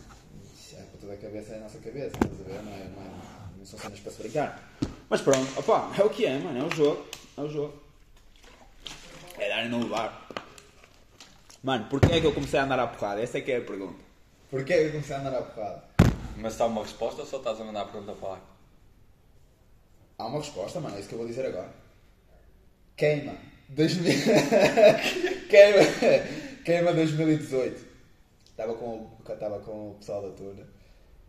Speaker 3: isso é a puta da cabeça, é a nossa cabeça, estás a ver? Não, é, não, é, não são cenas para se brincar. Mas pronto, opá, é o que é, mano, é o jogo, é o jogo. É dar e não levar. Mano, porquê é que eu comecei a andar à porrada? Essa é que é a pergunta. Porquê é que eu comecei a andar à porrada?
Speaker 2: Mas está uma resposta ou só estás a mandar a pergunta para lá?
Speaker 3: Há uma resposta, mano, é isso que eu vou dizer agora. Queima. 2000... Queima. Queima 2018. Estava com, o- estava com o pessoal da turma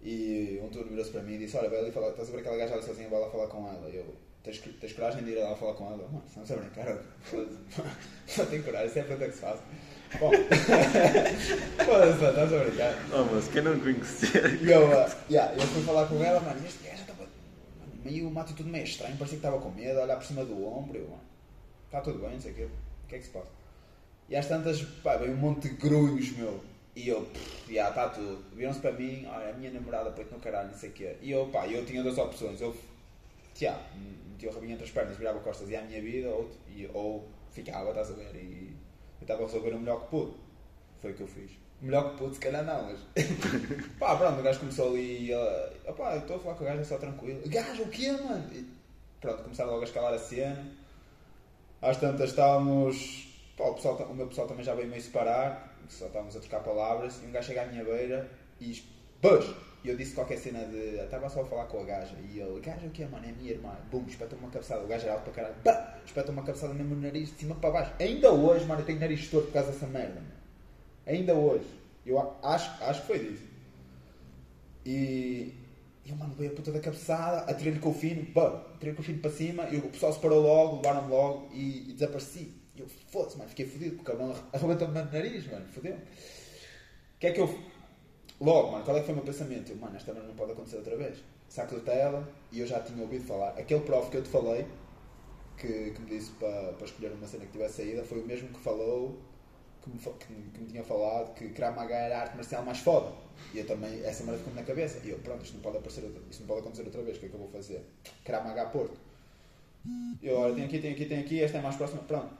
Speaker 3: e um turno virou-se para mim e disse: Olha, vai ali falar, estás a ver aquela gaja ali sozinha, vai lá falar com ela. Eu, tens, tens coragem de ir lá falar com ela? Mano, não sei brincar, não tenho coragem, isso é a pergunta que se faz. Bom, mano, estás a brincar.
Speaker 2: Oh, mas quem não conhecer.
Speaker 3: E eu, uh, yeah, eu fui falar com ela, mano, e este gajo estava mano, meio uma atitude meio estranha, parecia que estava com medo, a olhar por cima do ombro, eu, mano, está tudo bem, não sei o quê, o que é que se passa? E às tantas, pá, veio um monte de grunhos, meu, e eu, pff, já, está tudo. Viram-se para mim, olha, a minha namorada peito no caralho, não sei o quê. E eu, pá, eu tinha duas opções, eu, tchá, metia o rabinho entre as pernas, virava costas e ia à minha vida, ou, e, ou ficava, estás a ver, e estava a resolver o melhor que pude. Foi o que eu fiz. Melhor que pude, se calhar não, mas. pá, pronto, o gajo começou ali ela. Opá, estou a falar com o gajo, é só tranquilo. Gajo, o quê, mano? E, pronto, começaram logo a escalar a cena. Às tantas estávamos. Pá, o, pessoal, o meu pessoal também já veio meio separar, só estávamos a trocar palavras. E um gajo chega à minha beira e E eu disse qualquer cena de. Estava só a falar com a gaja. E ele, gaja o que é, mano? É minha irmã. Bum, espeta uma cabeçada. O gajo era alto para caralho. Pá! Espeta uma cabeçada mesmo no nariz, de cima para baixo. Ainda hoje, mano, eu tenho nariz torto por causa dessa merda, mano. Ainda hoje. Eu acho, acho que foi disso. E. Eu, mano, veio a puta da cabeçada, atirei-lhe com o fino, pá, atirei com o fino para cima, e o pessoal se parou logo, levaram-me logo e, e desapareci. E eu, foda-se, mano, fiquei fodido, porque o cabrão arrebentou-me no nariz, mano, fodeu. O que é que eu. Logo, mano, qual é que foi o meu pensamento? Eu, mano, esta merda não pode acontecer outra vez. Saco de tela, e eu já tinha ouvido falar. Aquele prof que eu te falei, que, que me disse para, para escolher uma cena que tivesse saída, foi o mesmo que falou, que me, que, que me tinha falado que Krav Maga era a arte marcial mais foda. E eu também, essa merda ficou-me na cabeça. E eu, pronto, isto não pode, aparecer isto não pode acontecer outra vez, o que é que eu vou fazer? Krav Maga Porto. Eu, olha, tem aqui, tem aqui, tem aqui, esta é mais próxima, pronto.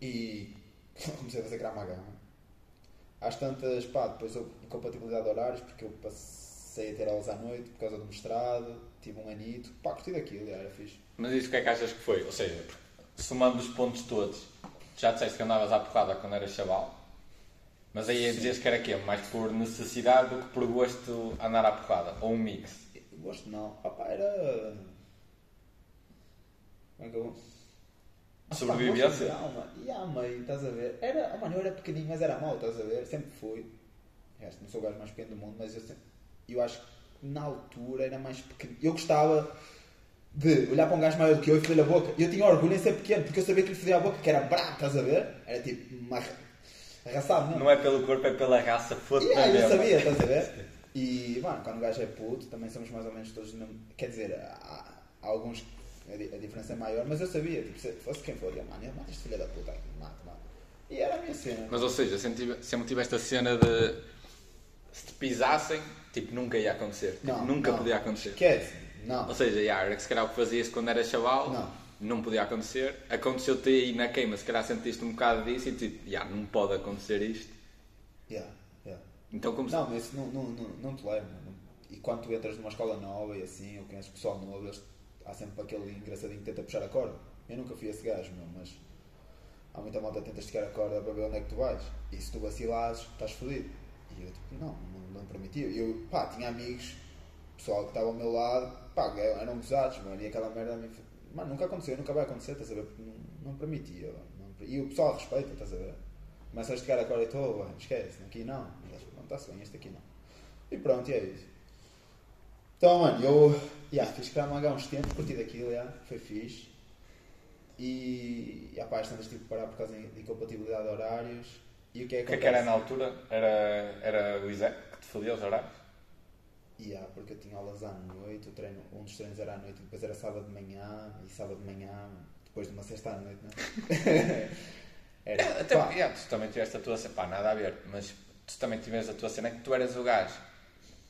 Speaker 3: E comecei a fazer Krav Maga. Às tantas, pá, depois eu, incompatibilidade de horários, porque eu passei a ter aulas à noite por causa do mestrado, tive um anito, pá, curti daquilo, era fixe.
Speaker 2: Mas isso o que é que achas que foi? Ou seja, somando os pontos todos, já disseste que andavas à porrada quando eras chaval, mas aí dizias que era quê? Mais por necessidade do que por gosto andar à porrada? Ou um mix?
Speaker 3: Gosto não. Opa, era. Como é que eu. Ah, pá,
Speaker 2: Sobrevivência?
Speaker 3: gosto de alma. E a meio, estás a ver? Era, oh, mano, eu era pequenino, mas era mau, estás a ver? Sempre fui. Resto, não sou o gajo mais pequeno do mundo, mas eu, sempre, eu acho que na altura era mais pequeno. Eu gostava de olhar para um gajo maior do que eu e foder-lhe a boca. E eu tinha orgulho em ser pequeno, porque eu sabia que lhe fodia a boca, que era bravo, estás a ver? Era tipo, uma arra- arraçado mesmo.
Speaker 2: Não é pelo corpo, é pela raça, foda-se
Speaker 3: Yeah, eu sabia, estás a ver? E, mano, quando o gajo é puto, também somos mais ou menos todos. Quer dizer, há, há alguns a, di- a diferença é maior, mas eu sabia, tipo, se fosse quem for, eu, mano, eu mato este filho da puta aqui, mato, mano. E era a minha cena.
Speaker 2: Mas ou seja, sempre tive, sempre tive esta cena de se te pisassem, tipo, nunca ia acontecer. Tipo,
Speaker 3: Não,
Speaker 2: nunca
Speaker 3: não.
Speaker 2: podia acontecer.
Speaker 3: Esquece, não.
Speaker 2: Ou seja, yeah, era que se calhar o que fazias quando era chaval,
Speaker 3: Não.
Speaker 2: podia acontecer. Aconteceu-te aí na queima, se calhar sentiste um bocado disso e tipo, yeah, não pode acontecer isto.
Speaker 3: Yeah, yeah.
Speaker 2: Então como
Speaker 3: Não, mas isso não, não, não, não te leva, mano. E quando tu entras numa escola nova e assim, ou conheces pessoal novo, eles, há sempre aquele engraçadinho que tenta puxar a corda. Eu nunca fui esse gajo, meu, mas há muita malta que tenta esticar a corda para ver onde é que tu vais. E se tu vacilares, estás fodido. E eu, tipo, não, não, não permitia. Eu, pá, tinha amigos, pessoal que estava ao meu lado, pá, eram gozados, mano, e aquela merda a mim, mano, nunca aconteceu, nunca vai acontecer, estás a ver? Não, não permitia, não- e o pessoal respeita, estás a ver? Começa a esticar a corda e tu, "Ué, esquece, aqui não, E eles, está-se bem, este aqui não. E pronto, e é isso. Então, mano, eu yeah, fiz Krav há uns tempos, curti daquilo, yeah, foi fixe. E, e às tantas tive que parar por causa de incompatibilidade de horários. E o que é que
Speaker 2: que é que era na altura? Era, era o Isaac que te fodia os horários?
Speaker 3: Yeah, porque eu tinha aulas à noite, o treino, um dos treinos era à noite, depois era sábado de manhã, e sábado de manhã, depois de uma sexta à noite, não é? era,
Speaker 2: É, Até, yeah, tu também tiveste a tua cena, pá, nada a ver, mas tu também tiveste a tua cena que tu eras o gajo,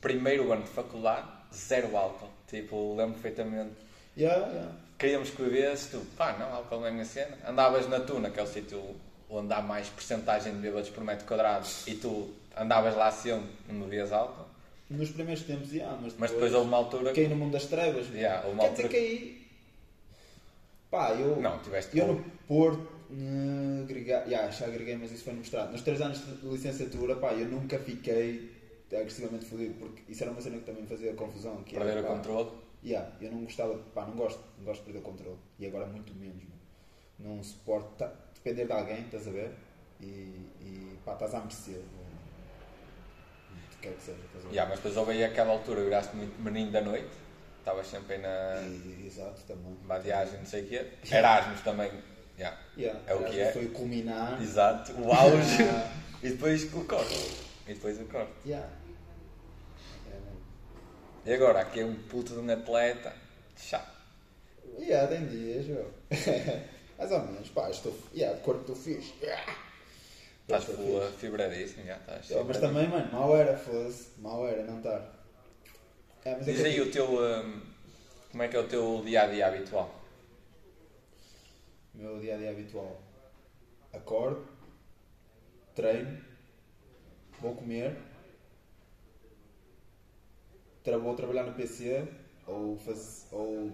Speaker 2: primeiro ano de faculdade, zero álcool. Tipo, lembro perfeitamente.
Speaker 3: yeah, yeah.
Speaker 2: Queríamos que bebesse, tu, pá, não, álcool não é minha cena. Andavas na Tuna, que é o sítio onde há mais porcentagem de bêbados por metro quadrado, e tu andavas lá sempre, não bebias álcool.
Speaker 3: Nos primeiros tempos, yeah, mas depois,
Speaker 2: Mas depois houve uma altura
Speaker 3: caí no mundo das trevas.
Speaker 2: Yeah, houve uma
Speaker 3: Quer dizer,
Speaker 2: altura-
Speaker 3: caí. Pá, eu.
Speaker 2: Não, tiveste
Speaker 3: Eu no Porto, agrega- yeah, já agreguei, mas isso foi no mestrado. Nos 3 anos de licenciatura, pá, eu nunca fiquei agressivamente fodido, porque isso era uma cena que também fazia confusão. Que
Speaker 2: perder o controle.
Speaker 3: Yeah, eu não gostava, pá, não gosto, não gosto de perder o controle. E agora muito menos, meu. Não suporto tá- depender de alguém, estás a ver? E, e pá, estás a merecer. O que quer que seja, estás a ver?
Speaker 2: Yeah, mas depois houve aí aquela altura, viraste muito menino da noite, estavas sempre aí na
Speaker 3: E- exato, também.
Speaker 2: vadiagem, não sei o quê. Erasmus também, yeah.
Speaker 3: Yeah,
Speaker 2: É o que é.
Speaker 3: Foi culminar.
Speaker 2: exato, o auge. E depois o corte. E depois o corte.
Speaker 3: Yeah. É.
Speaker 2: E agora, aqui é um puto de um atleta, chato.
Speaker 3: Yeah, tem dias, meu. Mais ou menos, pá, estou. Yeah, corpo estou fixe. Yeah.
Speaker 2: Estás full fibradíssimo, já estás.
Speaker 3: Yeah, mas também, mano, mal era, foda-se. Mal era não estar. É,
Speaker 2: Diz aí o teu. hum, como é que é o teu dia a dia habitual?
Speaker 3: O meu dia a dia habitual. Acordo, treino, vou comer, vou trabalhar no PC ou, faz, ou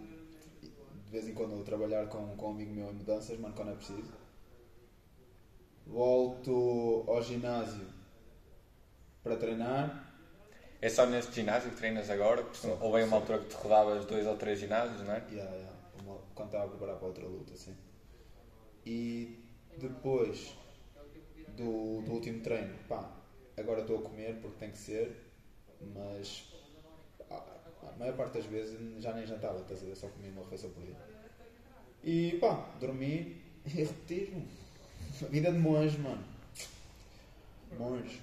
Speaker 3: de vez em quando vou trabalhar com, com um amigo meu em mudanças, mano, quando é preciso. Volto ao ginásio para treinar.
Speaker 2: É só neste ginásio que treinas agora? Porque Ou veio uma altura que te rodavas dois ou três ginásios, não é?
Speaker 3: Yeah, yeah. Uma- quando estava a preparar para outra luta, sim. E depois do, do último treino, pá, agora estou a comer porque tem que ser, mas a, a maior parte das vezes já nem jantava, estás a ver? Só comia uma refeição por dia. E pá, dormi e repetir-me. Vida de monge, mano. Monge.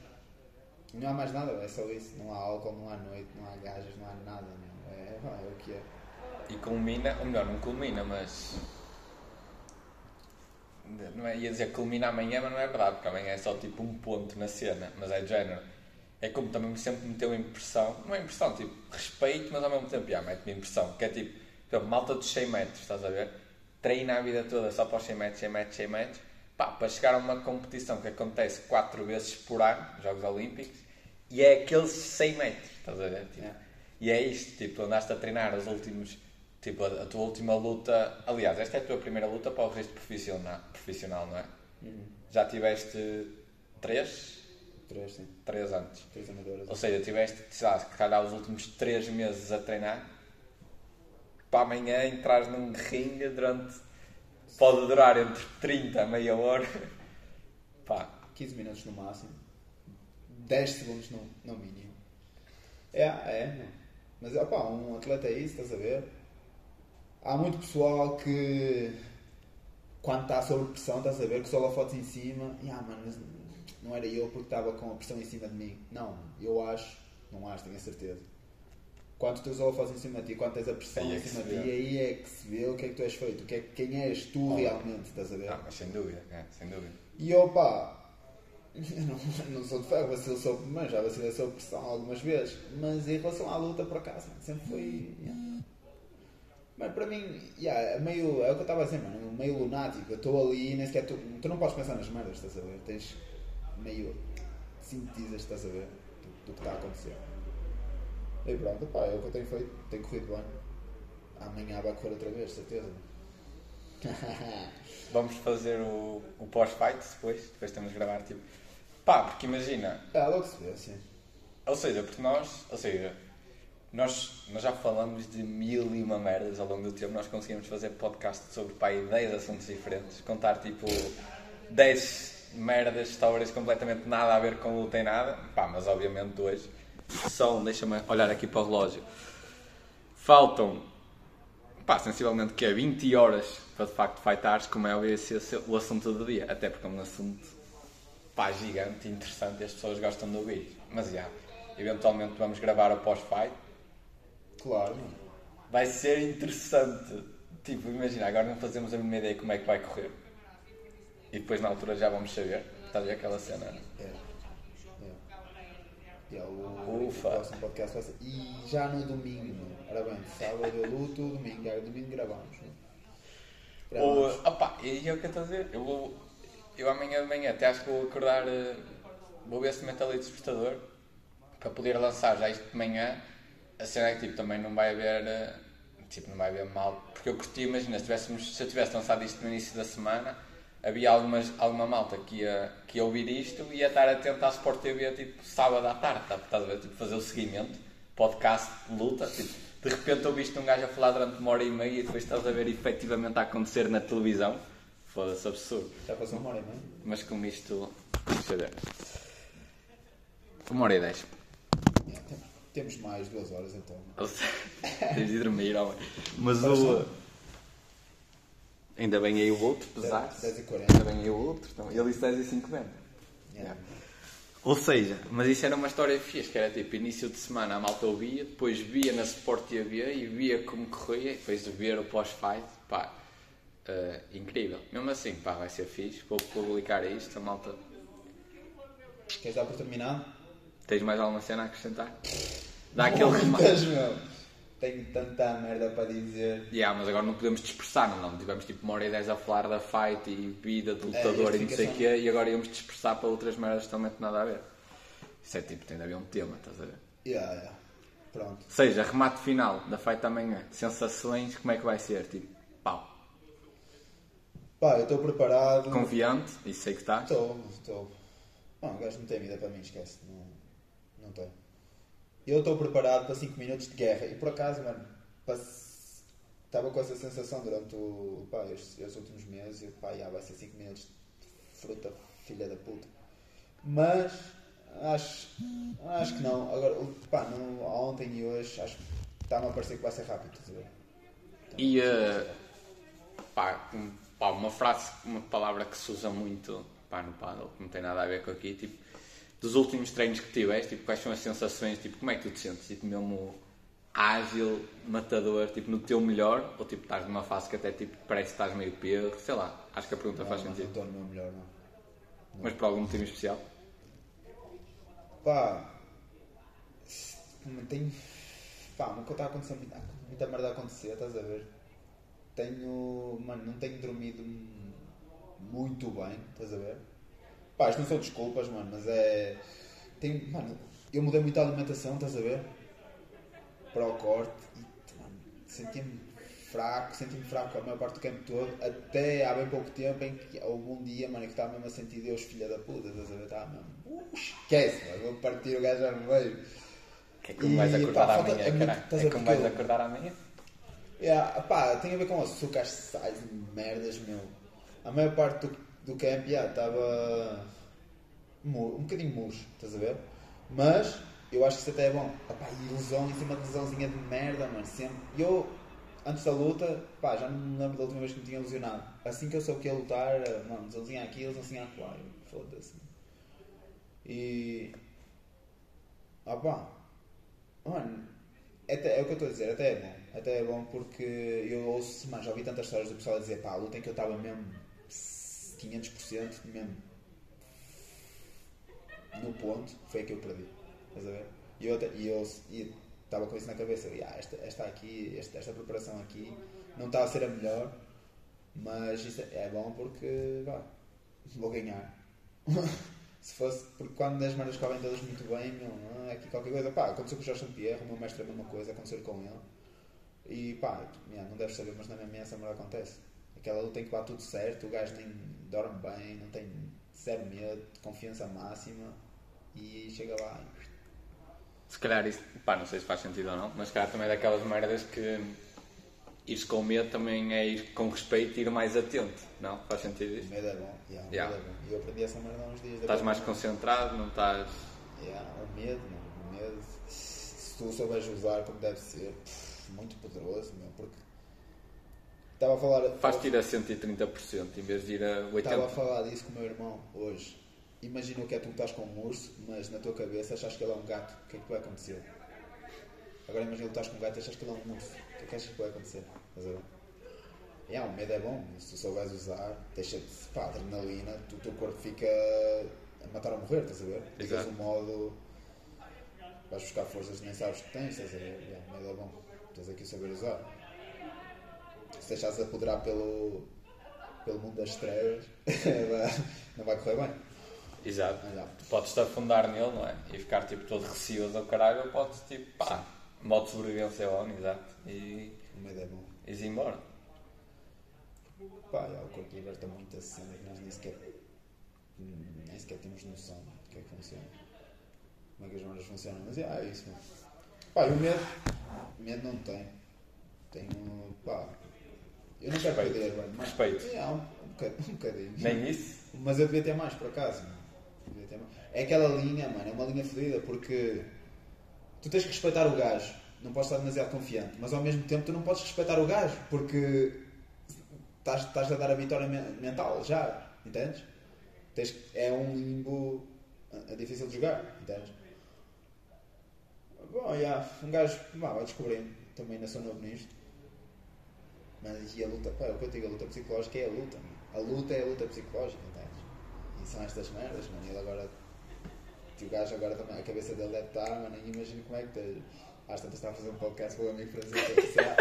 Speaker 3: Não há mais nada, é só isso. Não há álcool, não há noite, não há gajas, não há nada, meu. É, é o que é.
Speaker 2: E culmina, ou melhor, não culmina, mas. Não é, ia dizer culmina amanhã, mas não é verdade, porque amanhã é só tipo um ponto na cena, mas é de género. É como também sempre me deu impressão, não é impressão, tipo, respeito, mas ao mesmo tempo, já, mete-me impressão, que é tipo, exemplo, malta dos 100 metros, estás a ver? Treina a vida toda só para os 100 metros, 100 metros, 100 metros, pá, para chegar a uma competição que acontece 4 vezes por ano, Jogos Olímpicos, e é aqueles 100 metros, estás a ver? Tipo,
Speaker 3: Yeah.
Speaker 2: E é isto, tipo, andaste a treinar os últimos, tipo, a, a tua última luta, aliás, esta é a tua primeira luta para o registro profissional, profissional não é? Já tiveste três?
Speaker 3: Três, sim.
Speaker 2: Três antes.
Speaker 3: Três amadoras.
Speaker 2: Ou seja, tiveste, sei lá, se calhar os últimos três meses a treinar, para amanhã entrares num ringue durante, pode durar entre 30 a meia hora, pá,
Speaker 3: 15 minutos no máximo. 10 segundos no, no mínimo. É, é, não. Mas opá, um atleta é isso, estás a ver? Há muito pessoal que quando está sob pressão, estás a ver, que só fotos em cima, e ah mano, não era eu porque estava com a pressão em cima de mim. Não, eu acho, não acho, tenho a certeza. Quando tens holofotes em cima de ti, quando tens a pressão
Speaker 2: Aí é
Speaker 3: em
Speaker 2: que
Speaker 3: cima de ti, aí é que se vê o que é que tu és feito, o que é, quem és tu realmente, estás a ver?
Speaker 2: ah, mas sem dúvida, é, sem dúvida.
Speaker 3: E eu, pá, não, não sou de ferro, vacilo sob, mas já vacilei sob pressão algumas vezes. Mas em relação à luta, por acaso, sempre foi. yeah. Para mim, yeah, é meio, é o que eu estava a dizer, mano, meio lunático. Eu estou ali e nem sequer. Tu, tu não podes pensar nas merdas, estás a ver? Tens meio. sintetizas, estás a ver? Do, do que está a acontecer. E pronto, pá, é o que eu tenho feito, tem corrido bem. Amanhã vai correr outra vez, certeza.
Speaker 2: Vamos fazer o, o pós-fight depois, depois temos de gravar, tipo, pá, porque imagina,
Speaker 3: ah, logo se vê, sim.
Speaker 2: Ou seja, porque nós, ou seja, nós, nós já falamos de mil e uma merdas ao longo do tempo, nós conseguimos fazer podcast sobre pá, aí 10 assuntos diferentes, contar tipo 10 merdas, histórias completamente nada a ver com luta em nada, pá, mas obviamente dois são, deixa-me olhar aqui para o relógio, faltam, pá, sensivelmente que é 20 horas para de facto fightares, como é óbvio esse o assunto do dia, até porque é um assunto pá, gigante, interessante. E as pessoas gostam de ouvir. Mas já, eventualmente vamos gravar o pós-fight.
Speaker 3: Claro.
Speaker 2: Vai ser interessante. Tipo, imagina, agora não fazemos a mínima ideia como é que vai correr. E depois na altura já vamos saber. Estás a ver aquela cena?
Speaker 3: É. É. E é o,
Speaker 2: Ufa.
Speaker 3: o próximo podcast vai ser. E já no domingo, mano. Ora bem, sábado eu luto, domingo, é, domingo gravamos.
Speaker 2: Ou,
Speaker 3: Gravamos.
Speaker 2: opá, e é o que eu estou a dizer. Eu, vou, eu amanhã de manhã até acho que vou acordar. eh, Vou ver se meto ali despertador. Para poder lançar já isto de manhã. A cena é que tipo, também não vai haver. eh, Tipo, não vai haver mal. Porque eu curti, imagina, se, tivéssemos, se eu tivesse lançado isto no início da semana. Havia algumas, alguma malta que ia, que ia ouvir isto e ia estar atento à Sport TV tipo sábado à tarde, tá? estás a ver? Tipo, fazer o seguimento, podcast de luta, tipo, de repente ouviste um gajo a falar durante uma hora e meia e depois estás a ver efetivamente a acontecer na televisão. Foda-se, absurdo.
Speaker 3: Já passou uma hora e meia.
Speaker 2: Mas com isto. Deixa eu ver. Uma hora e dez.
Speaker 3: Temos mais duas horas então.
Speaker 2: Ou seja, Tens de dormir, homem. Mas o. Ainda bem aí o outro, pesar.
Speaker 3: 10 e 40.
Speaker 2: Ainda bem aí o outro. Então, ele disse 10 e 50.
Speaker 3: Yeah.
Speaker 2: Ou seja, mas isso era uma história fixe, que era tipo, início de semana a malta ouvia, depois via na Sport TV e via como corria, e depois de ver o pós-fight, pá, eh, incrível. Mesmo assim, pá, vai ser fixe, vou publicar isto, a malta.
Speaker 3: Queres dar por terminado?
Speaker 2: Tens mais alguma cena a acrescentar? Dá aquele remate.
Speaker 3: Muitas, meu. Tenho tanta merda para dizer.
Speaker 2: Yeah, mas agora não podemos dispersar, não, não. Tivemos tipo uma hora e dez a falar da fight e vida do lutador
Speaker 3: É,
Speaker 2: e não sei o quê, e agora íamos dispersar para outras merdas que também não nada a ver. Isso é tipo, tem de haver um tema, estás a ver?
Speaker 3: Yeah, yeah. Pronto.
Speaker 2: Seja, remate final da fight amanhã. Sensações, como é que vai ser? Tipo, pau.
Speaker 3: Pá, eu estou preparado.
Speaker 2: Confiante, isso sei que estás.
Speaker 3: Estou, estou. Não, o gajo não tem vida para mim, esquece. Não, não tem. Eu estou preparado para 5 minutos de guerra. E por acaso, mano, estava com essa sensação durante o, pá, estes, estes últimos meses. E, pá, já vai ser 5 minutos de fruta, filha da puta. Mas acho, acho que não. Agora, pá, não, ontem e hoje, acho que está-me a parecer que vai ser rápido. Ver?
Speaker 2: E eh, pá, pá, uma frase, uma palavra que se usa muito pá, no paddle, que não tem nada a ver com aqui, tipo, dos últimos treinos que tiveste, tipo, quais são as sensações, tipo, como é que tu te sentes? Tipo, mesmo ágil, matador, tipo, no teu melhor, ou tipo, estás numa fase que até tipo, parece que estás meio perro, sei lá, acho que a pergunta faz
Speaker 3: Não, não
Speaker 2: sentido.
Speaker 3: estou no meu melhor, não.
Speaker 2: Mas por algum motivo especial?
Speaker 3: Pá, não tenho. Pá, nunca está acontecendo muita, muita merda a acontecer, estás a ver? Tenho. Mano, não tenho dormido muito bem, estás a ver? Pá, isto não são desculpas, mano, mas é. Tenho, mano, eu mudei muito a alimentação, estás a ver? Para o corte e, mano, senti-me fraco, senti-me fraco a maior parte do campo todo, até há bem pouco tempo em que houve um dia, mano, que estava mesmo a sentir Deus, filha da puta, estás a ver? Estava mesmo. Uh, esquece, mano, vou partir o gajo já no meio.
Speaker 2: Que é como vais acordar
Speaker 3: pá,
Speaker 2: amanhã,
Speaker 3: é
Speaker 2: caralho? É como vais acordar amanhã?
Speaker 3: Yeah, pá, tem a ver com açúcares, sais merdas, meu. A maior parte do, do camp yeah, estava um bocadinho murcho, estás a ver? Mas eu acho que isso até é bom. Ah, pá, e lesão em cima de de merda, mano. Sempre. E eu, antes da luta, pá, já não me lembro da última vez que me tinha lesionado. Assim que eu soube que ia lutar, mano, lesãozinha aqui, lesãozinha acolá. Eu, Foda-se. E. Ah. Mano, até, é o que eu estou a dizer, até é bom. Até é bom porque eu ouço, mano, já ouvi tantas histórias do pessoal a dizer, pá, a luta em que eu estava mesmo 500% mesmo no ponto, foi a que eu perdi. Estás a ver? E eu estava com isso na cabeça, eu, "Ah, esta, esta aqui, esta, esta preparação aqui não está a ser a melhor, mas é bom porque, vá, vou ganhar. Se fosse, porque quando as merdas correm todas muito bem, meu, é aqui qualquer coisa. Pá, aconteceu com o Jorge Pierre, o meu mestre é a mesma coisa, aconteceu com ele. E pá, não deves saber, mas na MMA essa merda acontece. Aquela luta que bate tudo certo, o gajo nem dorme bem, não tem zero medo, confiança máxima e chega lá
Speaker 2: Se calhar isso, pá, não sei se faz sentido ou não, mas se calhar também é daquelas merdas que ir com medo também é ir com respeito e ir mais atento, não? Faz sentido
Speaker 3: o
Speaker 2: isso?
Speaker 3: medo é bom. Yeah, o
Speaker 2: Yeah.
Speaker 3: medo é bom. Eu aprendi essa merda há uns dias.
Speaker 2: Estás mais concentrado, não estás.
Speaker 3: Yeah, o medo, o medo, se tu souberes usar como deve ser, muito poderoso, meu, porque estava a falar.
Speaker 2: Faz-te ir a 130% em vez de ir a 80%.
Speaker 3: Estava a falar disso com o meu irmão hoje. Imagina o que é tu estás com um urso, mas na tua cabeça achas que ele é um gato. O que é que vai acontecer? Agora imagina que estás com um gato e achas que ele é um urso. O que é que achas que vai acontecer? Ver? Yeah, o medo é bom, se tu souberes usar, deixa-te, pá, adrenalina, o teu corpo fica a matar ou morrer, estás a ver? Ficas no modo. Vais buscar forças que nem sabes que tens, estás a ver? Yeah, o medo é bom, tens aqui saber usar. Se deixares apoderar pelo, pelo mundo das trevas, não vai correr bem.
Speaker 2: Exato.
Speaker 3: Mas, já.
Speaker 2: Tu podes-te afundar nele, não é? E ficar tipo todo receoso ao caralho, ou podes tipo, pá, modo de sobrevivência on, exato. E
Speaker 3: O medo é bom.
Speaker 2: ires embora.
Speaker 3: Pá, o corpo liberta muita cena que nós nem sequer, nem sequer temos noção do que é que funciona. Como é que as merdas funcionam. Mas é, é isso, mano. Pá, e o medo? Medo não tenho. Tenho, pá. Eu não quero
Speaker 2: Respeito.
Speaker 3: perder, mano. Mas,
Speaker 2: Respeito.
Speaker 3: É, um, um, bocadinho, um bocadinho.
Speaker 2: Nem isso?
Speaker 3: Mas eu devia ter mais, por acaso. Devia ter mais. É aquela linha, mano, é uma linha fodida, porque tu tens que respeitar o gajo. Não podes estar demasiado confiante, mas ao mesmo tempo tu não podes respeitar o gajo, porque estás, estás a dar a vitória men- mental já, entendes? Tens, é um limbo é difícil de jogar, entendes? Bom, já, um gajo vai descobrindo, também ainda sou novo nisto. Mas e a luta, pá, é o que eu digo, a luta psicológica é a luta, mano. A luta é a luta psicológica, entendes? E são estas merdas, mano. E ele agora, e o gajo agora também, a cabeça dele deve estar, mano. E imagino como é que tens. Às tantas está a fazer um podcast com o amigo será?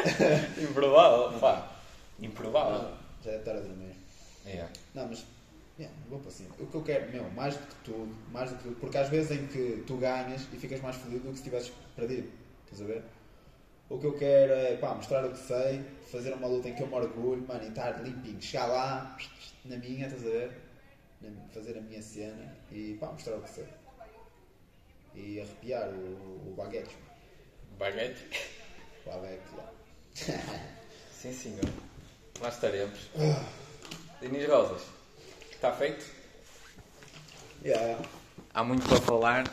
Speaker 2: Improvável, pá. Improvável.
Speaker 3: Já deve estar a dormir.
Speaker 2: Yeah.
Speaker 3: Não, mas yeah, vou para cima. O que eu quero, meu, mais do que tudo, mais do que tudo, porque às vezes em que tu ganhas e ficas mais feliz do que se tivesses perdido. Estás a ver? O que eu quero é pá, mostrar o que sei, fazer uma luta em que eu me orgulho, mano, e estar limpinho, chegar lá, na minha, estás a ver? Fazer a minha cena e pá, mostrar o que sei.
Speaker 4: e arrepiar o, o baguete.
Speaker 2: Baguete.
Speaker 4: O baguete, já.
Speaker 2: Sim, senhor. Lá estaremos. Dinis Rosas. Está feito?
Speaker 4: Yeah.
Speaker 2: Há muito para falar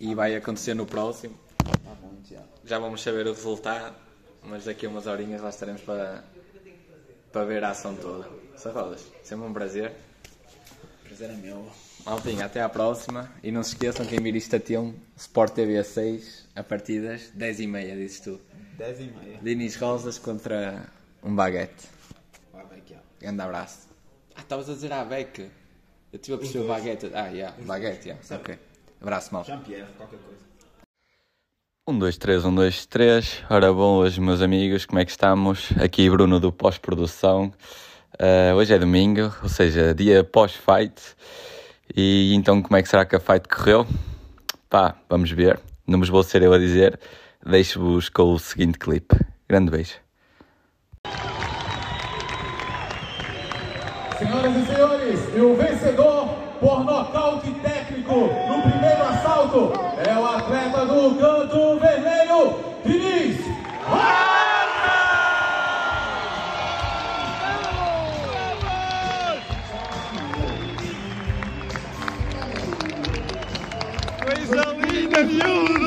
Speaker 2: e vai acontecer no próximo.
Speaker 4: Muito, já.
Speaker 2: Já vamos saber o resultado, mas daqui a umas horinhas lá estaremos para, para ver a ação toda. Só rodas. Sempre um prazer.
Speaker 4: Prazer é meu.
Speaker 2: Maltinha, até à próxima. E não se esqueçam que em vir isto a tempo, Sport TV 6, a partir das 10h30, dizes tu.
Speaker 4: 10 e meia.
Speaker 2: Dinis Rosas contra um baguete.
Speaker 4: Baguete, já.
Speaker 2: Grande abraço. Ah, estavas a dizer a Beck. Eu estive a perceber o baguete. Ah, yeah, baguete, yeah. ok. Abraço, mal.
Speaker 4: Jean-Pierre, qualquer coisa.
Speaker 2: 1, 2, 3, 1, 2, 3. Ora bom, hoje, meus amigos, como é que estamos? Aqui Bruno do pós-produção. Ah, hoje é domingo, ou seja, dia pós-fight. E então, como é que será que a fight correu? Pá, vamos ver. Não vos vou ser eu a dizer. Deixo-vos com o seguinte clipe. Grande beijo.
Speaker 5: Senhoras e senhores, e o vencedor por nocaute técnico no primeiro assalto é o atleta do canto
Speaker 6: Coisa linda, miúdo!